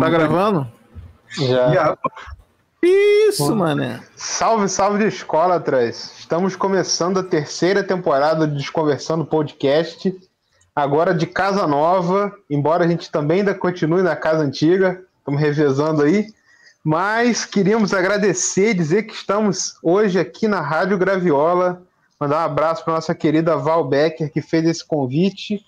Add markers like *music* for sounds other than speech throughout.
Tá gravando? Já. Já. Isso, mané. Salve, salve de escola, atrás. Estamos começando a terceira temporada de Desconversando Podcast. Agora de casa nova, embora a gente também ainda continue na casa antiga, estamos revezando aí. Mas queríamos agradecer e dizer que estamos hoje aqui na Rádio Graviola. Mandar um abraço para nossa querida Val Becker, que fez esse convite.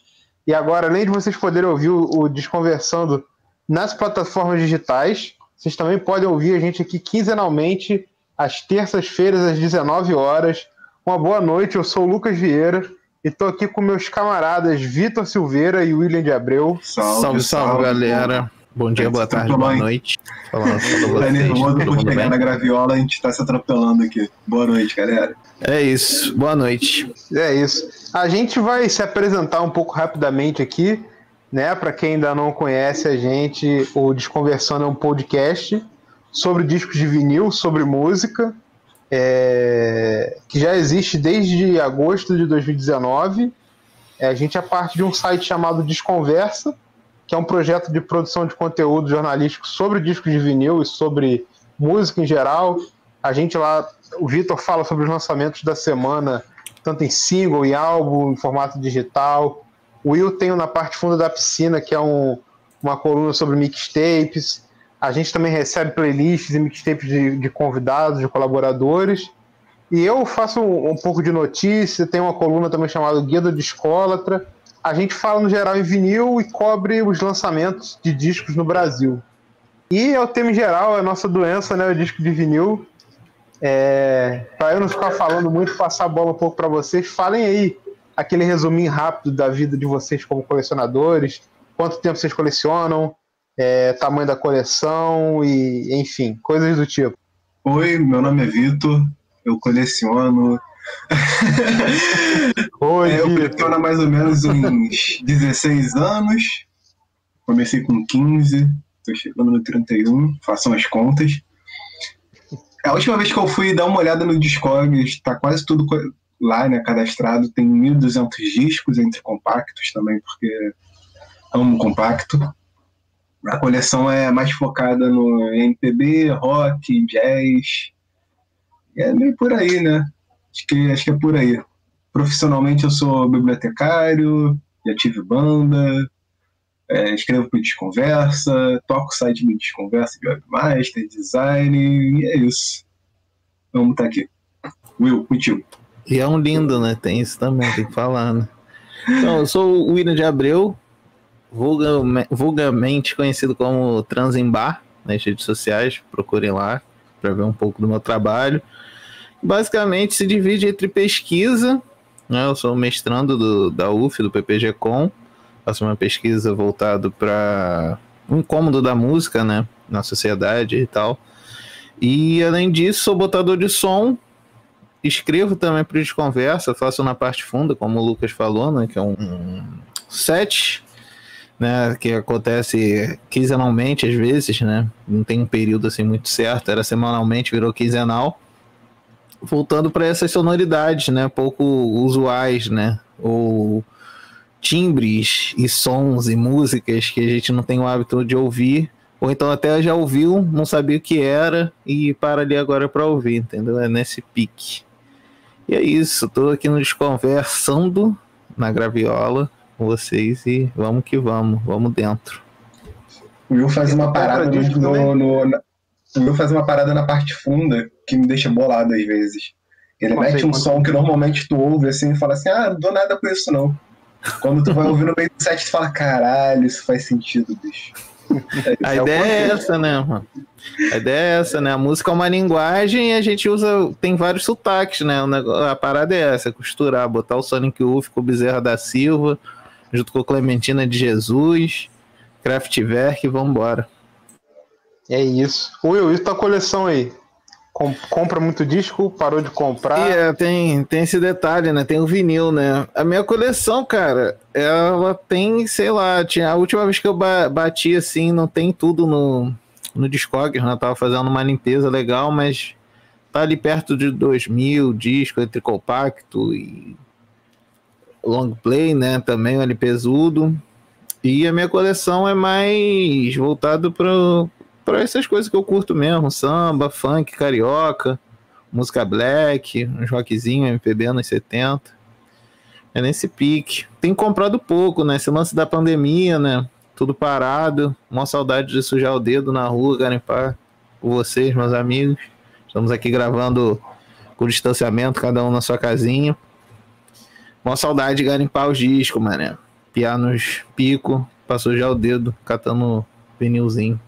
E agora, além de vocês poderem ouvir o, o Desconversando nas plataformas digitais, vocês também podem ouvir a gente aqui quinzenalmente, às terças-feiras, às 19 horas. Uma boa noite, eu sou o Lucas Vieira e estou aqui com meus camaradas Vitor Silveira e William de Abreu. Salve, salve, salve galera. Bom dia, boa tarde, boa noite. Falando tá nervoso por chegar bem? na graviola, a gente está se atropelando aqui. Boa noite, galera. É isso, boa noite. É isso. A gente vai se apresentar um pouco rapidamente aqui, né? Para quem ainda não conhece a gente, o Desconversando é um podcast sobre discos de vinil, sobre música, é... que já existe desde agosto de 2019. É, a gente é parte de um site chamado Desconversa, que é um projeto de produção de conteúdo jornalístico sobre discos de vinil e sobre música em geral. A gente lá, o Vitor fala sobre os lançamentos da semana, tanto em single, em álbum, em formato digital. O Will tem na parte funda da piscina, que é um, uma coluna sobre mixtapes. A gente também recebe playlists e mixtapes de, de convidados, de colaboradores. E eu faço um, um pouco de notícia, tem uma coluna também chamada Guia do Discólatra a gente fala no geral em vinil e cobre os lançamentos de discos no Brasil. E é o tema em geral, é a nossa doença, né? O disco de vinil. É, para eu não ficar falando muito, passar a bola um pouco para vocês, falem aí aquele resuminho rápido da vida de vocês como colecionadores, quanto tempo vocês colecionam, é, tamanho da coleção e, enfim, coisas do tipo. Oi, meu nome é Vitor, eu coleciono Oi, é, eu coleciono há mais ou menos uns *laughs* 16 anos. Comecei com 15, estou chegando no 31, façam as contas. A última vez que eu fui dar uma olhada no Discord, está quase tudo lá, né, cadastrado. Tem 1.200 discos entre compactos também, porque amo compacto. A coleção é mais focada no MPB, rock, jazz. É meio por aí, né? Acho que, acho que é por aí. Profissionalmente eu sou bibliotecário, já tive banda, é, escrevo para Desconversa, toco site do Desconversa de Webmaster, design, e é isso. Vamos estar tá aqui. Will, contigo. E é um lindo, né? Tem isso também, tem que falar, né? Então, eu sou o William de Abreu, vulgarmente conhecido como Transembar nas redes sociais, procurem lá para ver um pouco do meu trabalho basicamente se divide entre pesquisa, né? eu sou mestrando do, da UF, do PPG-Com, faço uma pesquisa voltada para um incômodo da música, né, na sociedade e tal. E além disso, sou botador de som, escrevo também para Desconversa, faço na parte funda, como o Lucas falou, né, que é um, um set, né, que acontece quinzenalmente às vezes, né, não tem um período assim muito certo, era semanalmente, virou quinzenal voltando para essas sonoridades, né, pouco usuais, né, ou timbres e sons e músicas que a gente não tem o hábito de ouvir, ou então até já ouviu, não sabia o que era e para ali agora para ouvir, entendeu? É nesse pique. E é isso, estou aqui no Desconversando na Graviola com vocês e vamos que vamos, vamos dentro. O Will faz uma parada no, no, no, o Will faz uma parada na parte funda que me deixa bolado às vezes. Ele mete um som que normalmente tu ouve assim e fala assim: ah, não dou nada com isso não. Quando tu vai ouvir no meio do set, tu fala: caralho, isso faz sentido, bicho. *laughs* a é ideia é essa, né, mano? A ideia é essa, né? A música é uma linguagem e a gente usa. Tem vários sotaques, né? A parada é essa: costurar, botar o Sonic Youth com o Bezerra da Silva, junto com Clementina de Jesus, Kraftwerk e vambora. É isso. Will, e tua coleção aí? Com, compra muito disco, parou de comprar. E é, tem, tem esse detalhe, né? Tem o vinil, né? A minha coleção, cara, ela tem, sei lá, tinha, a última vez que eu bati assim, não tem tudo no, no Discog, né? Tava fazendo uma limpeza legal, mas tá ali perto de 2000 discos entre compacto e long play, né? Também um LPzudo. E a minha coleção é mais voltado para essas coisas que eu curto mesmo: samba, funk, carioca, música black, uns rockzinho, MPB anos 70. É nesse pique. Tem comprado pouco, né? Esse lance da pandemia, né? Tudo parado. Uma saudade de sujar o dedo na rua, garimpar com vocês, meus amigos. Estamos aqui gravando com distanciamento, cada um na sua casinha. Uma saudade de garimpar os discos, mané. Piar nos pico, pra sujar o dedo, catando vinilzinho.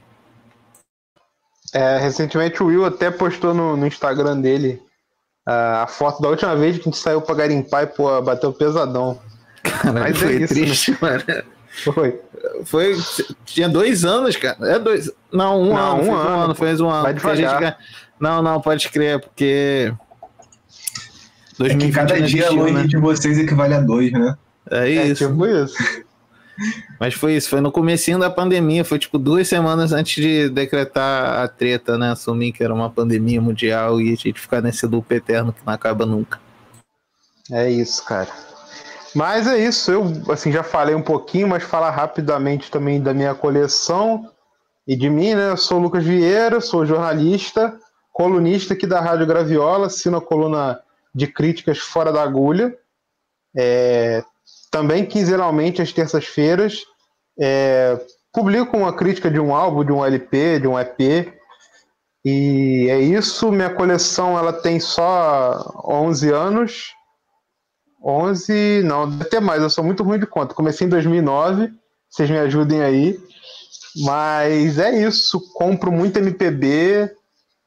É, recentemente o Will até postou no, no Instagram dele uh, a foto da última vez que a gente saiu pra garimpar e, pô, bateu pesadão. Cara, Mas foi é isso, triste, né? mano. Foi. Foi. Tinha dois anos, cara. É dois. Não, um não, ano. Um, ano, um ano, fez um ano. Vai devagar. Gente... Não, não, pode crer, porque. 2020 é que cada dia longe né? de vocês equivale a dois, né? É isso. É tipo isso. Mas foi isso, foi no comecinho da pandemia, foi tipo duas semanas antes de decretar a treta, né? Assumir que era uma pandemia mundial e a gente ficar nesse loop eterno que não acaba nunca. É isso, cara. Mas é isso, eu assim já falei um pouquinho, mas falar rapidamente também da minha coleção e de mim, né? Eu sou o Lucas Vieira, sou jornalista, colunista aqui da Rádio Graviola, assino a coluna de críticas fora da agulha. É, também quinzenalmente, às terças-feiras, é, publico uma crítica de um álbum, de um LP, de um EP. E é isso. Minha coleção ela tem só 11 anos. 11, não, até mais. Eu sou muito ruim de conta. Comecei em 2009. Vocês me ajudem aí. Mas é isso. Compro muito MPB.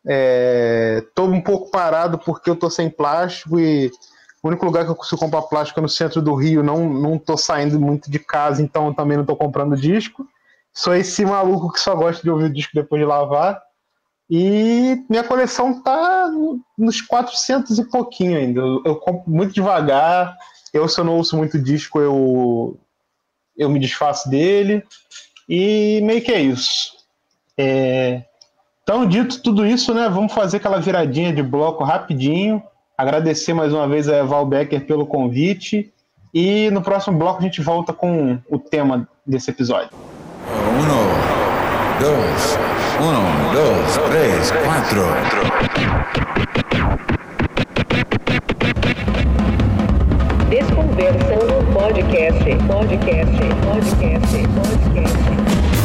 É, um pouco parado porque eu tô sem plástico e o único lugar que eu consigo comprar plástico é no centro do Rio. Não, não tô saindo muito de casa, então também não tô comprando disco. Sou esse maluco que só gosta de ouvir o disco depois de lavar. E minha coleção tá nos 400 e pouquinho ainda. Eu, compro muito devagar. Eu, se eu não ouço muito disco, eu, eu me desfaço dele. E meio que é isso. É... Então, dito tudo isso, né? Vamos fazer aquela viradinha de bloco rapidinho. Agradecer mais uma vez a Val Becker pelo convite. E no próximo bloco a gente volta com o tema desse episódio. Um, dois, um, dois, três, quatro. Desconversando podcast, podcast, podcast, podcast.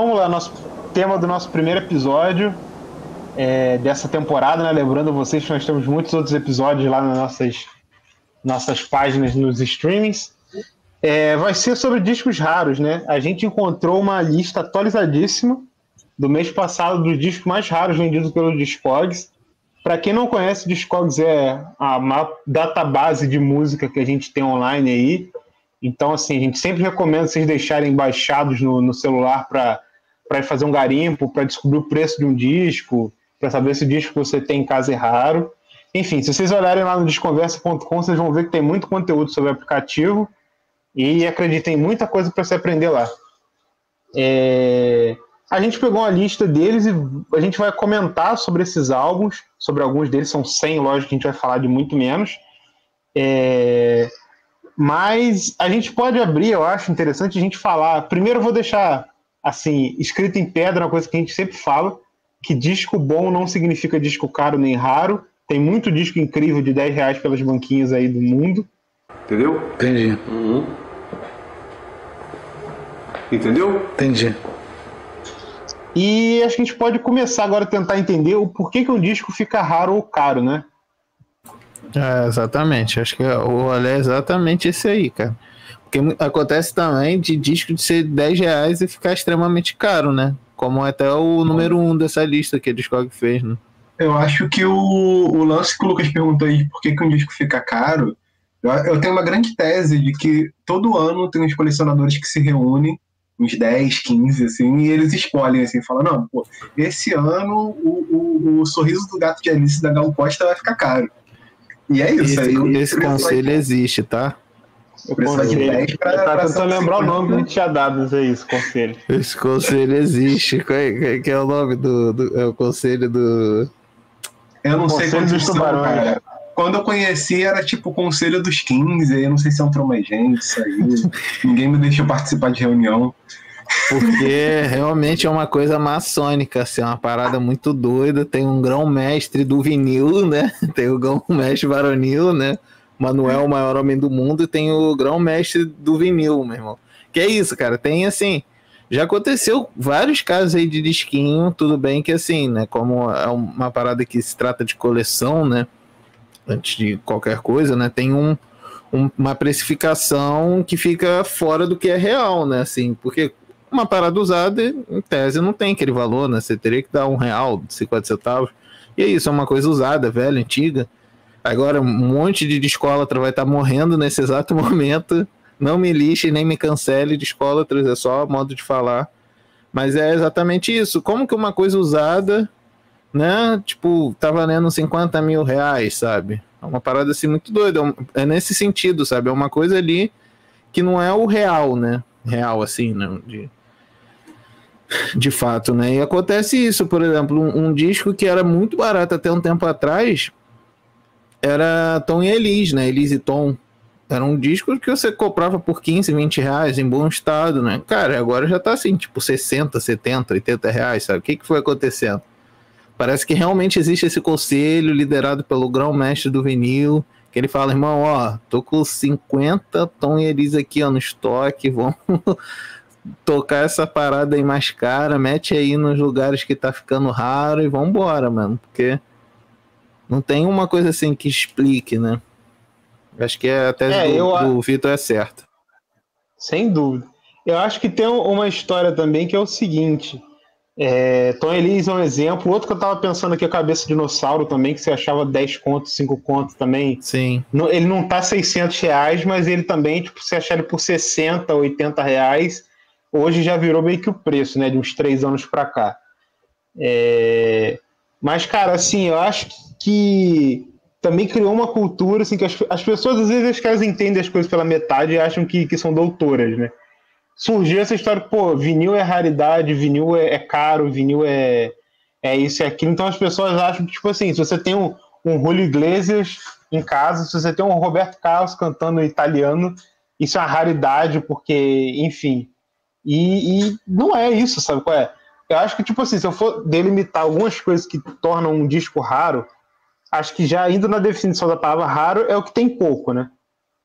Vamos lá, nosso tema do nosso primeiro episódio é, dessa temporada, né? Lembrando vocês que nós temos muitos outros episódios lá nas nossas, nossas páginas nos streamings. É, vai ser sobre discos raros, né? A gente encontrou uma lista atualizadíssima do mês passado dos discos mais raros vendidos pelo Discogs. Para quem não conhece, o Discogs é a database de música que a gente tem online aí. Então, assim, a gente sempre recomenda vocês deixarem baixados no, no celular para fazer um garimpo, para descobrir o preço de um disco, para saber se o disco que você tem em casa é raro. Enfim, se vocês olharem lá no desconversa.com, vocês vão ver que tem muito conteúdo sobre aplicativo e acreditem, muita coisa para você aprender lá. É... A gente pegou uma lista deles e a gente vai comentar sobre esses álbuns, sobre alguns deles, são 100, lógico que a gente vai falar de muito menos. É... Mas a gente pode abrir, eu acho interessante a gente falar. Primeiro eu vou deixar assim, escrito em pedra, uma coisa que a gente sempre fala, que disco bom não significa disco caro nem raro. Tem muito disco incrível de 10 reais pelas banquinhas aí do mundo. Entendeu? Entendi. Uhum. Entendeu? Entendi. E acho que a gente pode começar agora a tentar entender o porquê que um disco fica raro ou caro, né? É, exatamente. Acho que o rolê é exatamente esse aí, cara. Porque acontece também de disco de ser 10 reais e ficar extremamente caro, né? Como até o número 1 um dessa lista que a Discog fez, né? Eu acho que o, o lance que o Lucas perguntou aí, por que, que um disco fica caro, eu, eu tenho uma grande tese de que todo ano tem uns colecionadores que se reúnem uns 10, 15, assim, e eles escolhem, assim, falam, não, pô, esse ano o, o, o sorriso do gato de Alice da Gal Costa vai ficar caro. E é isso. Esse, aí, esse conselho existe, tá? O Por isso vai de conselho. 10 pra- Eu pra tentando lembrar o 150. nome que a gente tinha dado, não sei isso, conselho. Esse conselho existe. Qual é, qual é- que é o nome do, do- É o conselho do. Eu não sei Conselho quantos dos são, Tubarões. cara. Quando eu conheci era tipo o conselho dos 15, aí eu não sei se entrou mais gente, saiu. *laughs* Ninguém me deixou participar de reunião. Porque realmente é uma coisa maçônica, assim, é uma parada muito doida. Tem um grão-mestre do vinil, né? Tem o grão-mestre varonil, né? Manuel, o maior homem do mundo, e tem o grão-mestre do vinil, meu irmão. Que é isso, cara. Tem assim. Já aconteceu vários casos aí de disquinho, tudo bem que assim, né? Como é uma parada que se trata de coleção, né? Antes de qualquer coisa, né? Tem um, um- uma precificação que fica fora do que é real, né? Assim, porque uma parada usada, em tese, não tem aquele valor, né? Você teria que dar um real, 50 centavos. E é isso, é uma coisa usada, velha, antiga. Agora, um monte de discólatra vai estar morrendo nesse exato *laughs* momento. Não me lixe nem me cancele discólatras, é só modo de falar. Mas é exatamente isso. Como que uma coisa usada, né? Tipo, tá valendo 50 mil reais, sabe? É uma parada assim muito doida. É É nesse sentido, sabe? É uma coisa ali que não é o real, né? Real, assim, né? De, de fato, né? E acontece isso, por exemplo, um, um disco que era muito barato até um tempo atrás era Tom e Elis, né? Elis e Tom. Era um disco que você comprava por 15, 20 reais em bom estado, né? Cara, agora já tá assim, tipo 60, 70, 80 reais, sabe? O que, que foi acontecendo? Parece que realmente existe esse conselho liderado pelo grão-mestre do vinil, que ele fala, irmão, ó, tô com 50 Tom e Elis aqui, ó, no estoque, *laughs* vamos tocar essa parada aí mais cara, mete aí nos lugares que tá ficando raro e vambora, mano, porque não tem uma coisa assim que explique, né? Acho que a tese É, do, eu a- do Vitor é certa. Sem dúvida. Eu acho que tem um- uma história também que é o seguinte. É, Tom Elise é um exemplo. Outro que eu tava pensando aqui, a cabeça de dinossauro também, que você achava 10 contos, 5 contos também. Sim, Ele não tá 600 reais, mas ele também, tipo, você achar ele por 60, 80 reais, hoje já virou meio que o preço, né? De uns três anos pra cá. É, Mas, cara, assim, eu acho que também criou uma cultura, assim, que as, as pessoas, às vezes, acho que elas entendem as coisas pela metade e acham que, que são doutoras, né? Surgiu essa história, pô, vinil é raridade, vinil é, é caro, vinil é, é isso e aquilo. Então as pessoas acham que, tipo assim, se você tem um, um Julio Iglesias em casa, se você tem um Roberto Carlos cantando italiano, isso é uma raridade, porque, enfim. E, e não é isso, sabe qual é? Eu acho que, tipo assim, se eu for delimitar algumas coisas que tornam um disco raro, acho que já indo na definição da palavra raro é o que tem pouco, né?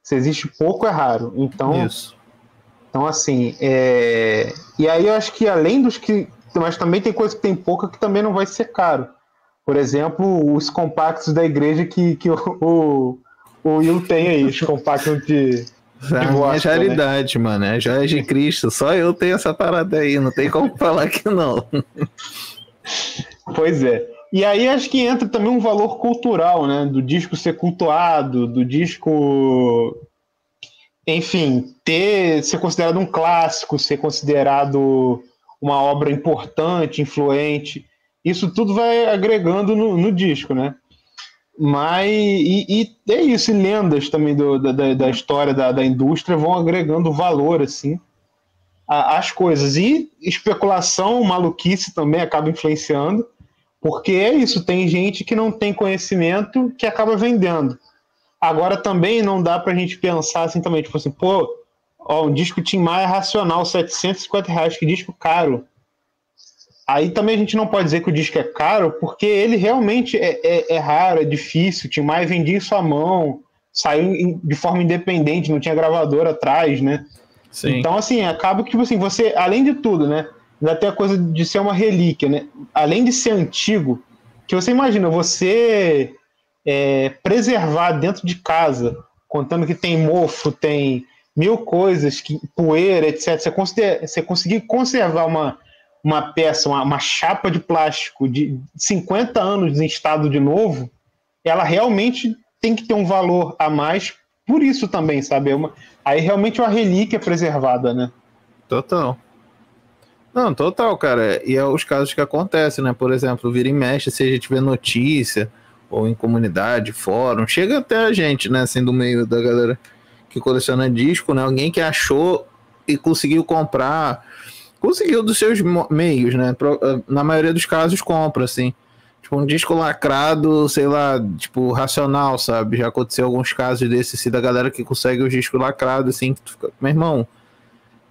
Se existe pouco, é raro. Então, isso. então, assim, é... e aí eu acho que além dos que. Mas também tem coisa que tem pouca que também não vai ser caro. Por exemplo, os compactos da igreja que, que o, o, o Will tem aí, os compactos de. A minha bosta, né? realidade, mano. É joia de Cristo. Só eu tenho essa parada aí. Não tem como *laughs* falar que não. Pois é. E aí acho que entra também um valor cultural, né? Do disco ser cultuado, do disco. Enfim, ter ser considerado um clássico, ser considerado uma obra importante, influente. Isso tudo vai agregando no, no disco, né? Mas e, e é isso, e lendas também do- da, da- história da, da indústria vão agregando valor assim às coisas. E especulação, maluquice também acaba influenciando, porque é isso, tem gente que não tem conhecimento que acaba vendendo. Agora também não dá pra gente pensar assim também, tipo assim, pô, ó, um disco Tim Maia racional, 750 reais, que disco caro. Aí também a gente não pode dizer que o disco é caro, porque ele realmente é, é- é raro, é difícil. Tim Maia vendia isso à mão, saiu em- de forma independente, não tinha gravador atrás, né? Sim. Então, assim, acaba que, tipo assim, você, além de tudo, né? Ainda tem a coisa de ser uma relíquia, né? Além de ser antigo, que você imagina, você é, preservar dentro de casa, contando que tem mofo, tem mil coisas, que, poeira, etc. Você, consider, você conseguir conservar uma, uma peça, uma, uma chapa de plástico de 50 anos em estado de novo, ela realmente tem que ter um valor a mais por isso também, sabe? É uma, aí realmente é uma relíquia preservada, né? Total. Não, total, cara. E é os casos que acontecem, né? Por exemplo, vira e mexe, se a gente vê notícia, ou em comunidade, fórum, chega até a gente, né? Assim, do meio da galera que coleciona disco, né? Alguém que achou e conseguiu comprar, conseguiu dos seus meios, né? Pro- Na maioria dos casos compra, assim. Tipo, um disco lacrado, sei lá, tipo, racional, sabe? Já aconteceu alguns casos desses, assim, da galera que consegue os discos lacrados, assim, que tu fica, meu irmão,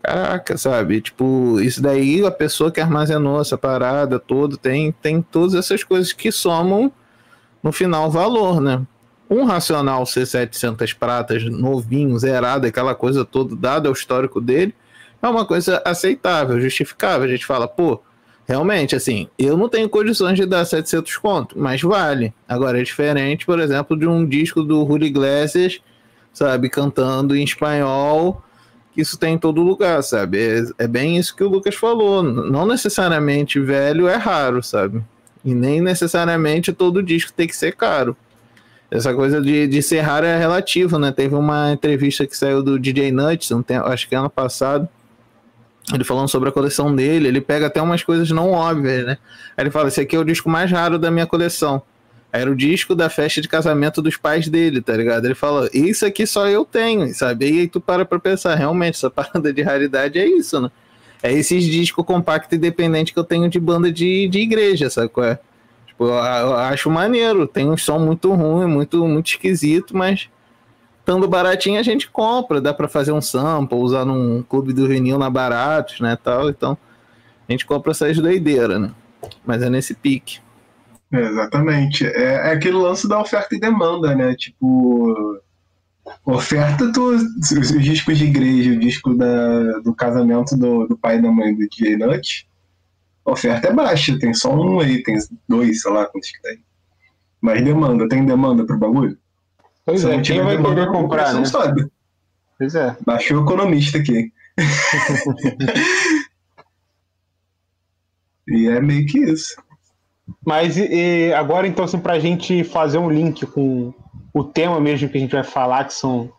caraca, sabe? Tipo, isso daí, a pessoa que armazenou essa parada toda, tem, tem todas essas coisas que somam, no final, valor, né? Um racional ser 700 pratas, novinho, zerado, aquela coisa toda, dado o histórico dele, é uma coisa aceitável, justificável. A gente fala, pô, realmente, assim, eu não tenho condições de dar 700 conto, mas vale. Agora, é diferente, por exemplo, de um disco do Julio Iglesias, sabe, cantando em espanhol, isso tem em todo lugar, sabe? É, é bem isso que o Lucas falou. Não necessariamente velho é raro, sabe? E nem necessariamente todo disco tem que ser caro. Essa coisa de, de ser raro é relativo, né? Teve uma entrevista que saiu do DJ Nuts, um tempo, acho que ano passado, ele falando sobre a coleção dele, ele pega até umas coisas não óbvias, né? Aí ele fala, esse aqui é o disco mais raro da minha coleção. Era o disco da festa de casamento dos pais dele, tá ligado? Ele fala, isso aqui só eu tenho, sabe? E aí tu para pra pensar, realmente, essa *laughs* parada de raridade é isso, né? É esses discos compacto independente que eu tenho de banda de, de igreja, sabe qual é? Tipo, eu, eu acho maneiro, tem um som muito ruim, muito, muito esquisito, mas estando baratinho a gente compra, dá pra fazer um sample, usar num clube do vinil na baratos, né, tal, então a gente compra essas doideiras, né? Mas é nesse pique. Exatamente. É, é aquele lance da oferta e demanda, né? Tipo, oferta, tu, os, os discos de igreja, o disco da, do casamento do, do pai e da mãe do DJ Nut, oferta é baixa, tem só um aí, tem dois, sei lá quantos que tem. Mas demanda, tem demanda pro bagulho? Pois Se é, quem vai demanda, o comprar, né? sobe. Pois é. Baixou o economista aqui. *laughs* e é meio que isso. Mas e, agora, então, assim, pra gente fazer um link com o tema mesmo que a gente vai falar, que são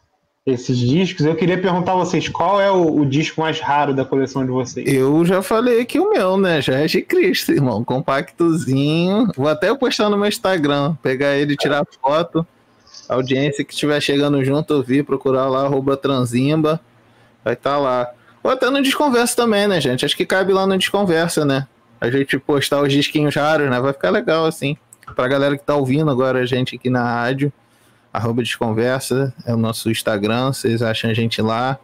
esses discos, eu queria perguntar a vocês qual é o, o disco mais raro da coleção de vocês? Eu já falei aqui o meu, né? Já é de Cristo, irmão. Compactozinho. Vou até postar no meu Instagram, pegar ele, tirar foto. A audiência que estiver chegando junto, ouvir, procurar lá, arroba transimba. Vai estar lá. Ou até no Desconversa também, né, gente? Acho que cabe lá no Desconversa, né? A gente postar os disquinhos raros, né? Vai ficar legal, assim. Pra galera que tá ouvindo agora a gente aqui na rádio, arroba Desconversa, é o nosso Instagram, vocês acham a gente lá.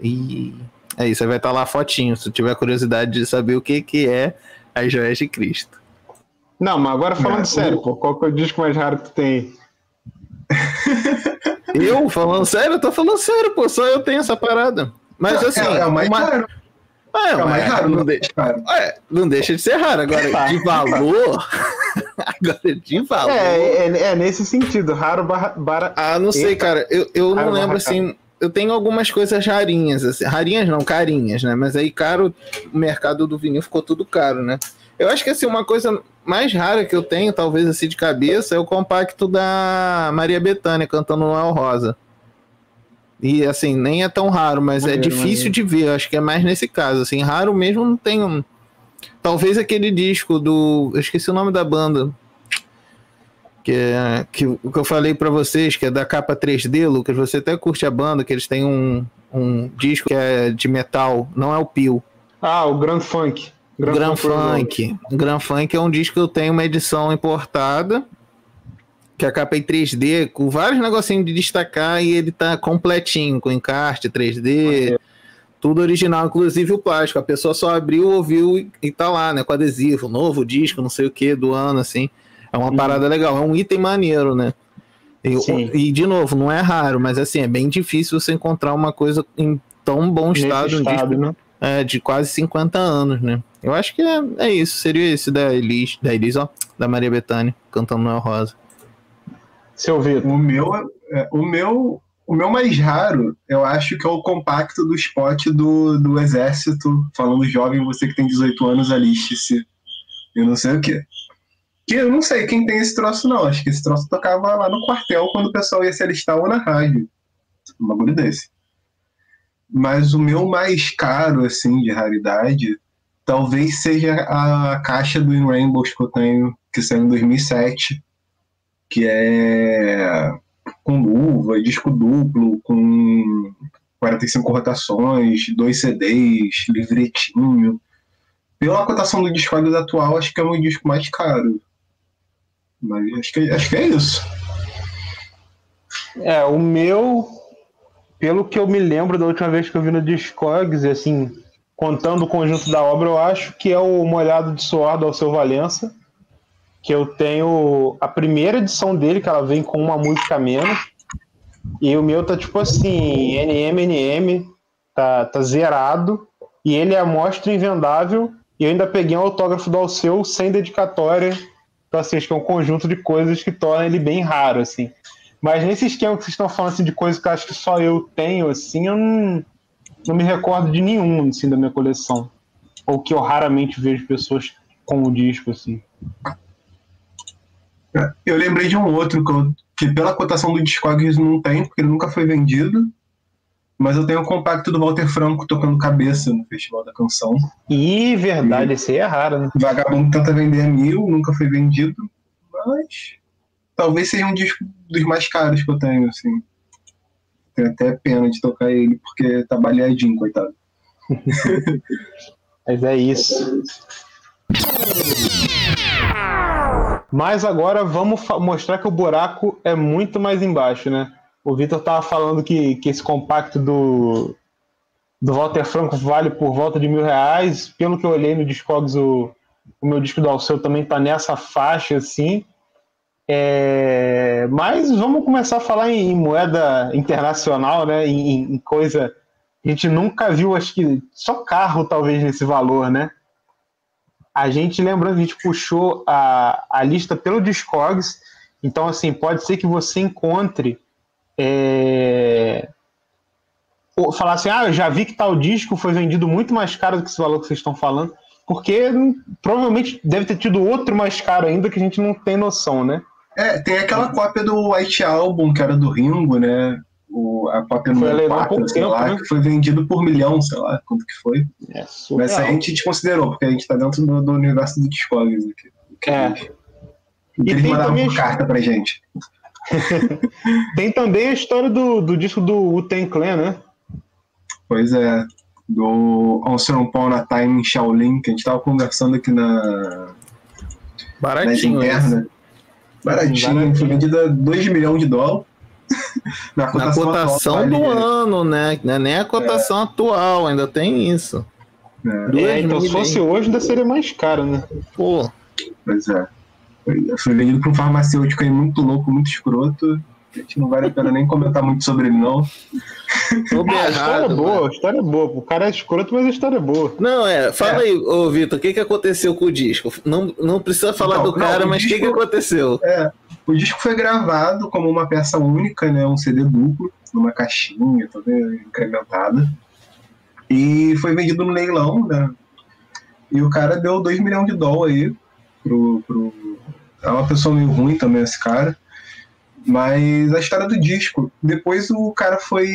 E é isso, aí vai estar lá a fotinho. Se tiver curiosidade de saber o que, que é as joias de Cristo. Não, mas agora falando É, sério, pô, qual que é o disco mais raro que tu tem? Eu, falando sério, eu tô falando sério, pô, só eu tenho essa parada. Mas assim, é, é o mais uma- raro. É, É mais raro, não, não de- cara. é, não deixa de ser raro. Agora, Tá. *laughs* de valor. *laughs* agora, de valor. É, é, é nesse sentido, raro barra. barra- Ah, não sei, Eita. cara. Eu, eu não lembro assim. Eu tenho algumas coisas rarinhas, assim. Rarinhas não, carinhas, né? Mas aí, caro, o mercado do vinil ficou tudo caro, né? Eu acho que assim, uma coisa mais rara que eu tenho, talvez assim de cabeça, é o compacto da Maria Bethânia cantando Noel Rosa. E assim, nem é tão raro, mas é Maneiro, difícil de ver. eu Acho que é mais nesse caso. Assim, raro mesmo não tenho. Talvez aquele disco do. Eu esqueci o nome da banda. Que é que que eu falei pra vocês, que é da capa 3D, Lucas. Você até curte a banda, que eles têm um, um disco que é de metal, não é o Pio. Ah, o Grand Funk. Grand nome. Funk. O Grand Funk é um disco que eu tenho uma edição importada, que a capa é em 3D, com vários negocinhos de destacar, e ele tá completinho, com encarte 3D, tudo original, inclusive o plástico. A pessoa só abriu, ouviu e, e tá lá, né? Com adesivo, novo disco, não sei o que, do ano, assim. É uma Uhum. parada legal, é um item maneiro, né? E, e, de novo, não é raro, mas assim, é bem difícil você encontrar uma coisa em tão bom estado, um estado, disco né? é, de quase 50 anos, né? Eu acho que é, é isso, seria esse da Elis, da Elis, ó, da Maria Bethânia, cantando Noel Rosa. Seu Vitor. O meu, é, o meu, o meu mais raro, eu acho que é o compacto do spot do, do exército, falando jovem, você que tem 18 anos, aliste-se. Eu não sei o quê. Que eu não sei quem tem esse troço, não. Acho que esse troço tocava lá no quartel quando o pessoal ia se alistar ou na rádio. Um bagulho desse. Mas o meu mais caro, assim, de raridade, talvez seja a caixa do In Rainbows que eu tenho, que saiu em 2007, que é com luva, disco duplo, com 45 rotações, dois CDs, livretinho. Pela cotação do Discogs atual, acho que é o meu disco mais caro. Mas acho que, acho que é isso. É, o meu, pelo que eu me lembro da última vez que eu vi no Discogs, assim, contando o conjunto da obra, eu acho que é o Molhado de Suor do Alceu Valença, que eu tenho a primeira edição dele, que ela vem com uma música menos, e o meu tá tipo assim, NMNM, tá, tá zerado, e ele é amostra invendável, e eu ainda peguei um autógrafo do Alceu sem dedicatória, então assim, acho que é um conjunto de coisas que torna ele bem raro, assim. Mas nesse esquema que vocês estão falando assim, de coisas que eu acho que só eu tenho, assim, eu não, não me recordo de nenhum assim, da minha coleção. Ou que eu raramente vejo pessoas com o disco, assim. Eu lembrei de um outro que, eu, que pela cotação do Discogs não tem, porque ele nunca foi vendido. Mas eu tenho o compacto do Walter Franco tocando cabeça no Festival da Canção. Ih, verdade, esse aí é raro, né? Vagabundo tenta vender mil, nunca foi vendido. Mas talvez seja um disco dos mais caros que eu tenho, assim. Tenho até pena de tocar ele, porque tá baleadinho, coitado. *laughs* Mas é isso. *laughs* Mas agora vamos mostrar que o buraco é muito mais embaixo, né? O Vitor tava falando que, que esse compacto do, do Walter Franco vale por volta de mil reais. Pelo que eu olhei no Discogs, o, o meu disco do Alceu também tá nessa faixa, assim. É, mas vamos começar a falar em, em moeda internacional, né? Em, em, coisa a gente nunca viu, acho que só carro talvez nesse valor, né? A gente, lembrando, a gente puxou a, a lista pelo Discogs, então assim, pode ser que você encontre é, falar assim, ah, eu já vi que tal disco foi vendido muito mais caro do que esse valor que vocês estão falando, porque hum, provavelmente deve ter tido outro mais caro ainda que a gente não tem noção, né? É, tem aquela cópia do White Album, que era do Ringo, né? O, a cópia número 4, sei tempo, lá, né? que foi vendido por milhão, sei lá quanto que foi. É, Mas a gente desconsiderou, porque a gente tá dentro do, do universo do Discogs aqui. É. E eles mandaram também... carta pra gente. *laughs* tem também a história do, do disco do Uten Clan, né? Pois é. Do Once Upon a Time em Shaolin, que a gente tava conversando aqui na. Baratinho. Na interna. Baratinho, foi vendida 2 milhões de dólares. *laughs* Na cotação, Na cotação atual, do ano, né? É nem a cotação é. atual, ainda tem isso. É. é então, se fosse hoje, ainda seria mais caro, né? Pô. Pois é. Foi vendido para um farmacêutico aí muito louco, muito escroto. A gente não vale a pena nem comentar muito sobre ele, não. ah, a história é boa, a história é boa. O cara é escroto, mas a história é boa. Não, é. Fala é. aí, ô Vitor, o que, que aconteceu com o disco? Não, não precisa falar não, do cara, não, mas o que, que aconteceu? É, o disco foi gravado como uma peça única, né? Um CD duplo, numa caixinha, toda incrementada. E foi vendido no leilão, né? E o cara deu 2 milhões de dólares aí pro, pro. É uma pessoa meio ruim também, esse cara. Mas a história do disco. Depois o cara foi.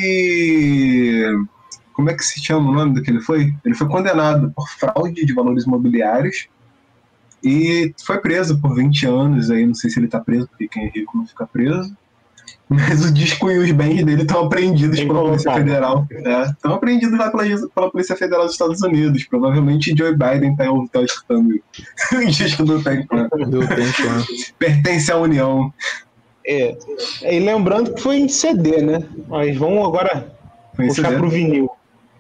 Como é que se chama o nome daquele foi? Ele foi condenado por fraude de valores imobiliários e foi preso por 20 anos. Aí não sei se ele tá preso, porque quem é rico não fica preso. Mas o disco e os bens dele estão apreendidos pela Polícia Federal. Estão é, apreendidos lá pela, pela, Polícia Federal dos Estados Unidos. Provavelmente Joe Biden está tá escutando *laughs* o disco do Tempo. Pertence à União. É. E lembrando que foi em CD, né? Mas vamos agora foi puxar CD. pro vinil.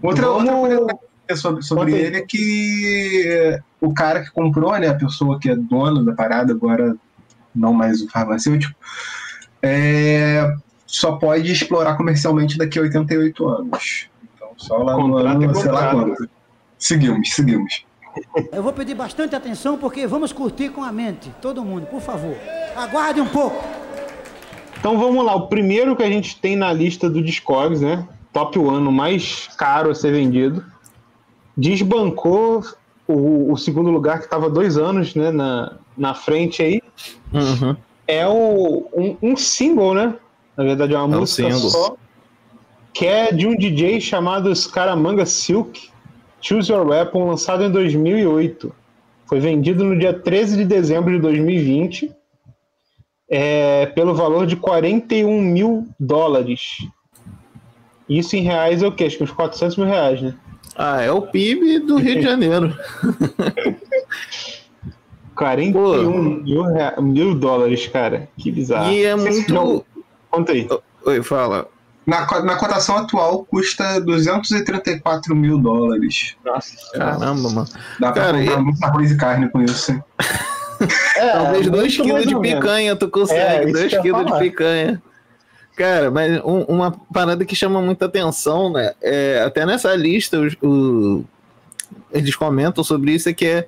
Outra, vamos... outra coisa sobre, sobre ele é que o cara que comprou, né? A pessoa que é dono da parada, agora não mais o farmacêutico, é, só pode explorar comercialmente daqui a 88 anos. Então, só lá no ano, sei lá quando. Seguimos, seguimos. Eu vou pedir bastante atenção porque vamos curtir com a mente. Todo mundo, por favor. Aguarde um pouco. Então vamos lá, o primeiro que a gente tem na lista do Discogs, né? Top One, mais caro a ser vendido. Desbancou o, o segundo lugar que estava dois anos né, na, na frente aí. Uhum. É o, um, um, single, né? Na verdade é uma é música um só. Que é de um DJ chamado Scaramanga Silk, Choose Your Weapon, lançado em 2008. Foi vendido no dia 13 de dezembro de 2020 é, pelo valor de 41 mil dólares. Isso em reais é o quê? Acho que uns 400 mil reais, né? Ah, é o PIB do Rio de *laughs* Janeiro. 41 mil, rea- mil dólares, cara. Que bizarro. E é muito. Conta aí. Oi, fala. Na, na cotação atual custa 234 mil dólares. Nossa. Caramba, mano. Dá pra Cara, comprar e- muita arroz e carne com isso. *laughs* É, Talvez muito 2 quilos de picanha tu É, consegue. isso 2 que eu ia quilos de picanha. Cara, mas um- uma parada que chama muita atenção, né? É, até nessa lista, os- o- eles comentam sobre isso, é que é,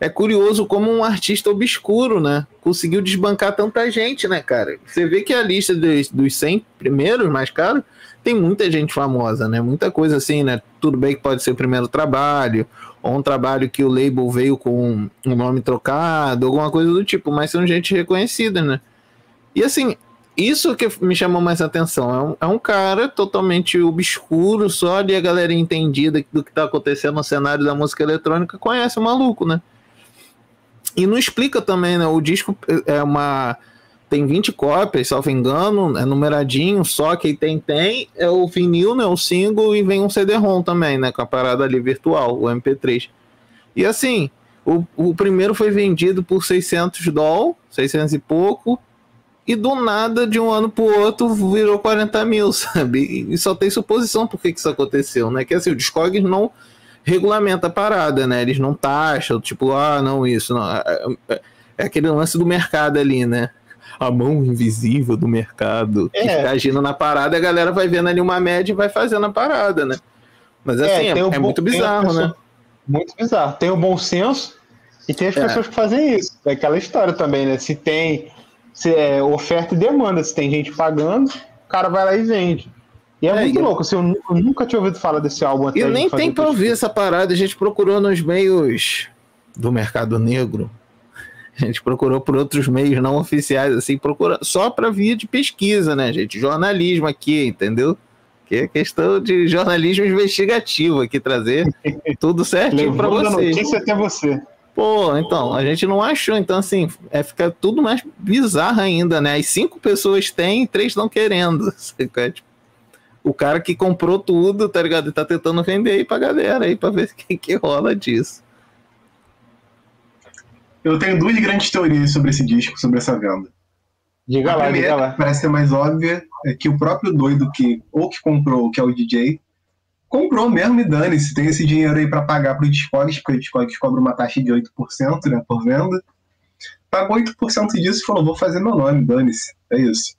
é curioso como um artista obscuro, né? Conseguiu desbancar tanta gente, né, cara? Você vê que a lista dos, dos 100 primeiros mais caros tem muita gente famosa, né? Muita coisa assim, né? Tudo bem que pode ser o primeiro trabalho, ou um trabalho que o label veio com um nome trocado, alguma coisa do tipo, mas são gente reconhecida, né? E assim, isso que me chamou mais atenção. É um, é um cara totalmente obscuro, só ali a galera entendida do que tá acontecendo no cenário da música eletrônica conhece o maluco, né? E não explica também, né? O disco é uma. Tem 20 cópias, salvo engano, é numeradinho, só que tem, tem, é o vinil, né? O single e vem um CD-ROM também, né? Com a parada ali virtual, o MP3. E assim, o, o primeiro foi vendido por 600 doll, 600 e pouco, e do nada, de um ano pro outro, virou 40 mil, *laughs* sabe? E só tem suposição por que que isso aconteceu, né? Que assim, o Discogs não regulamenta a parada, né? Eles não taxam, tipo, ah, não, isso, não. É, é- é aquele lance do mercado ali, né? A mão invisível do mercado que É. fica agindo na parada, a galera vai vendo ali uma média e vai fazendo a parada, né? Mas assim, é, tem o é bom- muito bizarro, pessoa- né? Muito bizarro. Tem o bom senso e tem as É. pessoas que fazem isso. É aquela história também, né? Se tem se é, oferta e demanda, se tem gente pagando, o cara vai lá e vende. E é, É, muito e- louco. Assim, eu, eu nunca tinha ouvido falar desse álbum até E nem tem pra ouvir essa parada. A gente procurou nos meios do mercado negro. A gente procurou por outros meios não oficiais, assim, procura só para via de pesquisa, né, gente? Jornalismo aqui, entendeu? Que é questão de jornalismo investigativo aqui, trazer tudo certinho para vocês. notícia até você. Pô, então, a gente não achou. Então, assim, é fica tudo mais bizarro ainda, né? As cinco pessoas têm, três estão querendo. *laughs* saca? Tipo, o cara que comprou tudo, tá ligado? Ele tá tentando vender aí pra galera aí pra ver o que, que rola disso. Eu tenho duas grandes teorias sobre esse disco, sobre essa venda. Diga a lá, primeira, diga lá. que parece ser mais óbvia, é que o próprio doido que ou que comprou, que é o DJ, comprou mesmo e dane-se, tem esse dinheiro aí pra pagar pro Discogs, porque o Discogs cobra uma taxa de 8%, né, por venda. Pagou 8% disso e falou, vou fazer meu nome, dane-se. É isso.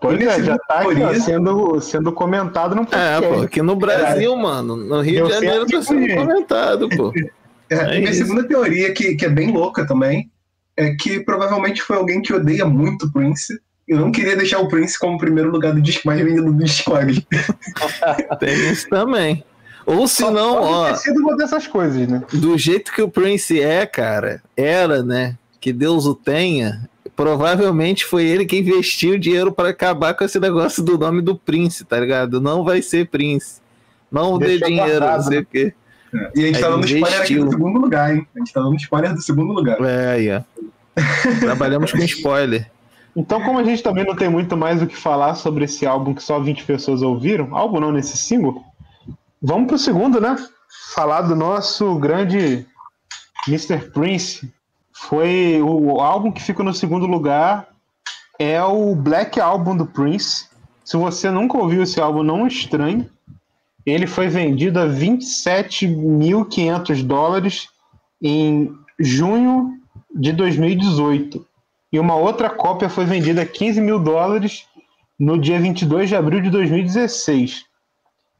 Pois é, já tá aqui, ó, sendo, sendo comentado no É, podcast. pô, aqui no Brasil, mano, no Rio Deu de Janeiro tá sendo comentado, pô. *laughs* É, É e minha isso. segunda teoria, que, que é bem louca também, é que provavelmente foi alguém que odeia muito o Prince e não queria deixar o Prince como primeiro lugar do disco mais vendido do Discogs. *laughs* Tem isso também. Ou se Só não, ó, sido uma dessas coisas, né? do jeito que o Prince é, cara, era, né? Que Deus o tenha. Provavelmente foi ele que investiu o dinheiro para acabar com esse negócio do nome do Prince, tá ligado? Não vai ser Prince. Não dê Deixou dinheiro, guardado, não sei né? o quê. E a gente tá Aí dando spoiler aqui do segundo lugar, hein? A gente tá dando spoiler do segundo lugar. É, aí, ó. *laughs* Trabalhamos com spoiler. Então, como a gente também não tem muito mais o que falar sobre esse álbum que só 20 pessoas ouviram, álbum não, nesse single, vamos pro segundo, né? Falar do nosso grande Mr. Prince. Foi o álbum que fica no segundo lugar, é o Black Album do Prince. Se você nunca ouviu esse álbum, não estranhe. Ele foi vendido a 27.500 dólares em junho de 2018. E uma outra cópia foi vendida a 15 mil dólares no dia 22 de abril de 2016.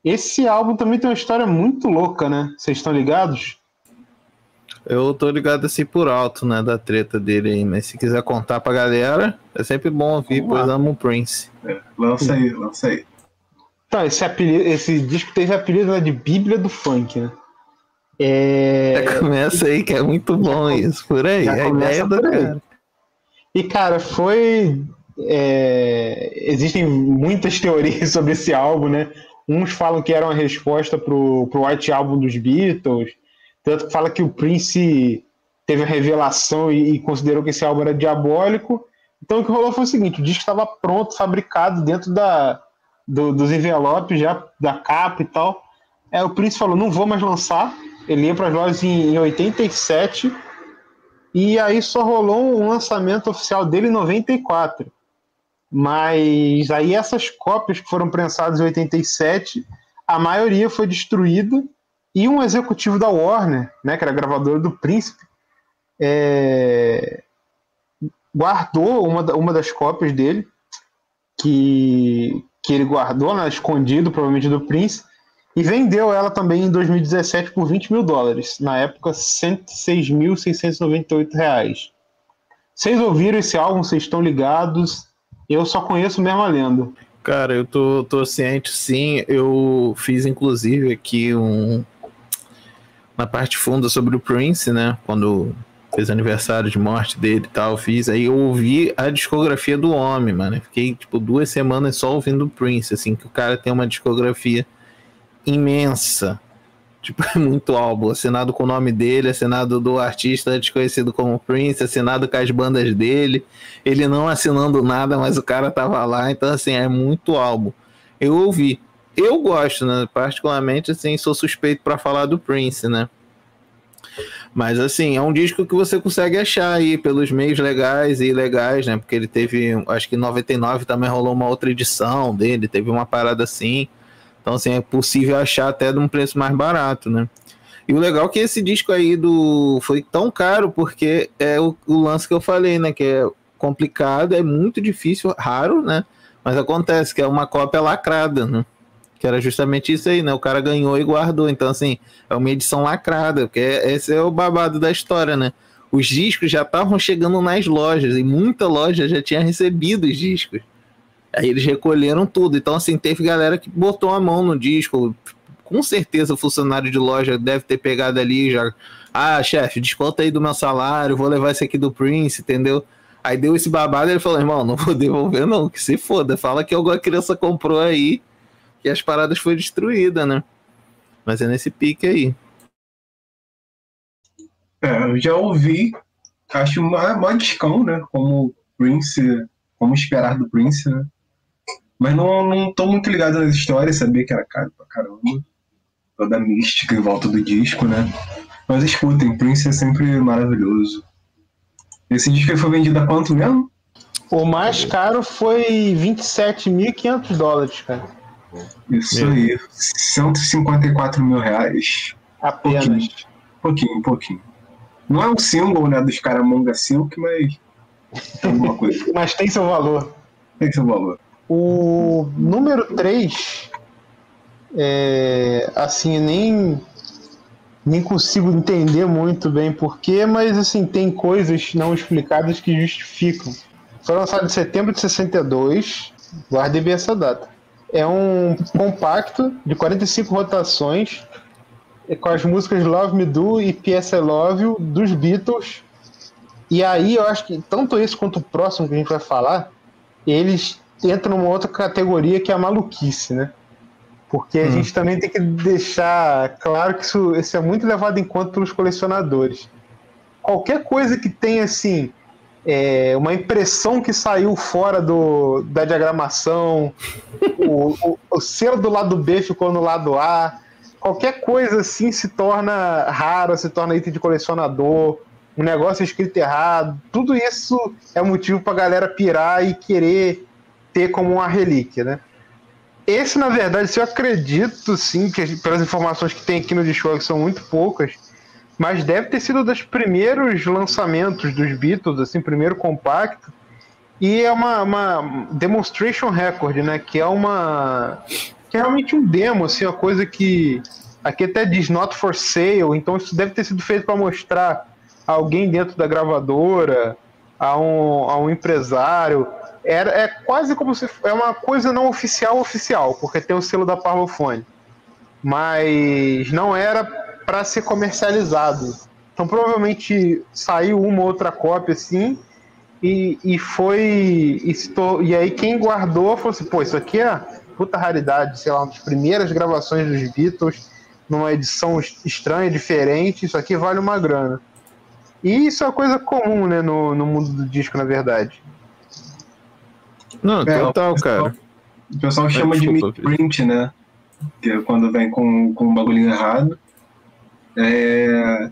Esse álbum também tem uma história muito louca, né? Vocês estão ligados? Eu tô ligado assim por alto, né, da treta dele aí, mas se quiser contar pra galera, é sempre bom ouvir, pois amo o Prince. Lança aí, lança aí. Então, esse, apelido, esse disco teve apelido né, de Bíblia do Funk, né? É... Já começa aí, que é muito bom isso, por aí. já A ideia do cara. E, cara, foi. é, Existem muitas *laughs* teorias sobre esse álbum, né? Uns falam que era uma resposta pro, pro White Album dos Beatles, tanto que fala que o Prince teve a revelação e, e considerou que esse álbum era diabólico, Então o que rolou foi o seguinte: o disco estava pronto, fabricado dentro da, do- dos envelopes já da capa e tal. Aí o Prince falou: não vou mais lançar. Ele ia para as lojas em, em 87 e aí só rolou um lançamento oficial dele em 94. Mas aí essas cópias que foram prensadas em 87, a maioria foi destruída e um executivo da Warner, né, que era gravadora do Príncipe, é, guardou uma, uma das cópias dele, que, que ele guardou, né, escondido provavelmente do Prince, e vendeu ela também em 2017 por 20 mil dólares. Na época, 106.698 reais. Vocês ouviram esse álbum? Vocês estão ligados? Eu só conheço mesmo a lenda. Cara, eu tô, tô ciente, sim. Eu fiz, inclusive, aqui um. Na parte funda sobre o Prince, né? Quando fez aniversário de morte dele e tal, fiz. Aí eu ouvi a discografia do homem, mano. Fiquei, tipo, duas semanas só ouvindo o Prince, assim, que o cara tem uma discografia imensa. Tipo, *laughs* é muito álbum, assinado com o nome dele, assinado do artista desconhecido como Prince, assinado com as bandas dele, ele não assinando nada, mas o cara tava lá, então assim, é muito álbum. Eu ouvi. Eu gosto, né? Particularmente, assim, sou suspeito para falar do Prince, né? Mas assim, é um disco que você consegue achar aí pelos meios legais e ilegais, né? Porque ele teve, acho que em 99 também rolou uma outra edição dele, teve uma parada assim. Então, assim, é possível achar até de um preço mais barato, né? E o legal é que esse disco aí do foi tão caro porque é o, o lance que eu falei, né? Que é complicado, é muito difícil, raro, né? Mas acontece que é uma cópia lacrada, né? Que era justamente isso aí, né? O cara ganhou e guardou. Então, assim, é uma edição lacrada, porque esse é o babado da história, né? Os discos já estavam chegando nas lojas e muita loja já tinha recebido os discos. Aí eles recolheram tudo. Então, assim, teve galera que botou a mão no disco. Com certeza o funcionário de loja deve ter pegado ali já. Ah, chefe, desconta aí do meu salário, vou levar esse aqui do Prince, entendeu? Aí deu esse babado e ele falou: irmão, não vou devolver, não, que se foda. Fala que alguma criança comprou aí e as paradas foi destruída, né? Mas é nesse pique aí. É, eu já ouvi, acho uma, uma discão, né? Como Prince, como esperar do Prince, né? Mas não, não tô muito ligado nas histórias, sabia que era caro pra caramba. Toda a mística em volta do disco, né? Mas escutem, Prince é sempre maravilhoso. Esse disco foi vendido a quanto mesmo? O mais caro foi 27.500 dólares, cara. Isso Meu aí, 154 mil reais. Apenas. Pouquinho, pouquinho. Não é um single, né, dos Caramonga Silk, mas tem alguma coisa. *laughs* Mas tem seu valor. Tem seu valor. O número 3, é, assim, nem, nem consigo entender muito bem porquê, mas assim, tem coisas não explicadas que justificam. Foi lançado em setembro de 62, guardem bem essa data. É um compacto de 45 rotações, é com as músicas Love Me Do e PS I Love You dos Beatles. E aí eu acho que tanto esse quanto o próximo que a gente vai falar, eles entram numa outra categoria que é a maluquice, né? Porque a gente também tem que deixar claro que isso, isso é muito levado em conta pelos colecionadores. Qualquer coisa que tenha assim é, uma impressão que saiu fora do, da diagramação, o, o, o selo do lado B ficou no lado A, qualquer coisa assim se torna raro, se torna item de colecionador, um negócio escrito errado, tudo isso é motivo pra galera pirar e querer ter como uma relíquia, né? Esse, na verdade, se eu acredito, sim, que pelas informações que tem aqui no Discord, que são muito poucas, mas deve ter sido um dos primeiros lançamentos dos Beatles, assim, primeiro compacto, e é uma, uma demonstration record, né? Que é uma. que é realmente um demo, assim, uma coisa que. Aqui até diz not for sale, então isso deve ter sido feito para mostrar a alguém dentro da gravadora, a um, a um empresário. Era, é quase como se. É uma coisa não oficial oficial, porque tem o selo da Parlophone. Mas não era para ser comercializado. Então provavelmente saiu uma outra cópia assim e, e foi. E, e aí quem guardou falou assim, pô, isso aqui é puta raridade, sei lá, uma das primeiras gravações dos Beatles, numa edição es- estranha, diferente, isso aqui vale uma grana. E isso é uma coisa comum, né, no, no mundo do disco, na verdade. Não, É, total, o pessoal- cara. O pessoal chama de desculpa, misprint, né? Que é quando vem com, com um bagulhinho errado. É...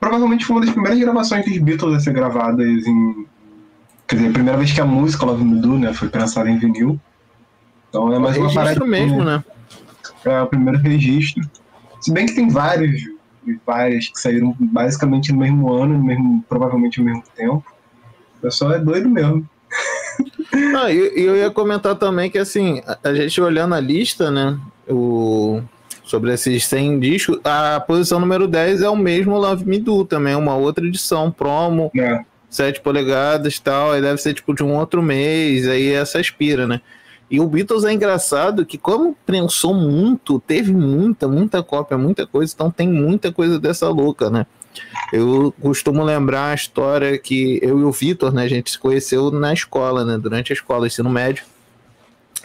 Provavelmente foi uma das primeiras gravações dos Beatles a ser gravadas em. Quer dizer, a primeira vez que a música Love Me Do, né, foi pensada em vinil. Então é mais uma Registro parada. mesmo, né? É o primeiro registro. Se bem que tem vários, várias que saíram basicamente no mesmo ano, no mesmo, provavelmente no mesmo tempo. O pessoal é doido mesmo. Ah, e e eu ia comentar também que, assim, a, a gente olhando a lista, né, o, sobre esses 100 discos, a posição número 10 é o mesmo Love Me Do, também, uma outra edição, promo, né? 7 polegadas e tal, aí deve ser tipo de um outro mês, aí essa aspira, né? E o Beatles é engraçado que, como prensou muito, teve muita, muita cópia, muita coisa, então tem muita coisa dessa louca, né? Eu costumo lembrar a história que eu e o Vitor, né, a gente se conheceu na escola, né, durante a escola, ensino médio.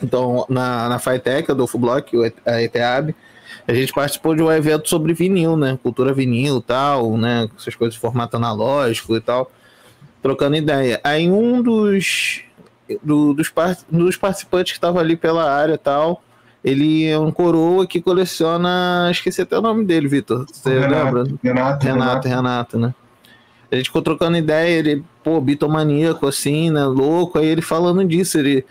Então, na, na FITEC, do Block, a ETEAB, a gente participou de um evento sobre vinil, né, cultura vinil e tal, né, essas coisas de formato analógico e tal, trocando ideia. Aí um dos, do- dos, dos participantes que estava ali pela área e tal, ele é um coroa que coleciona, esqueci até o nome dele, Vitor, você lembra? Renato, Renato, Renato, Renato, né? A gente ficou trocando ideia, ele, pô, bitomaníaco, assim, né? Louco, aí ele falando disso, ele.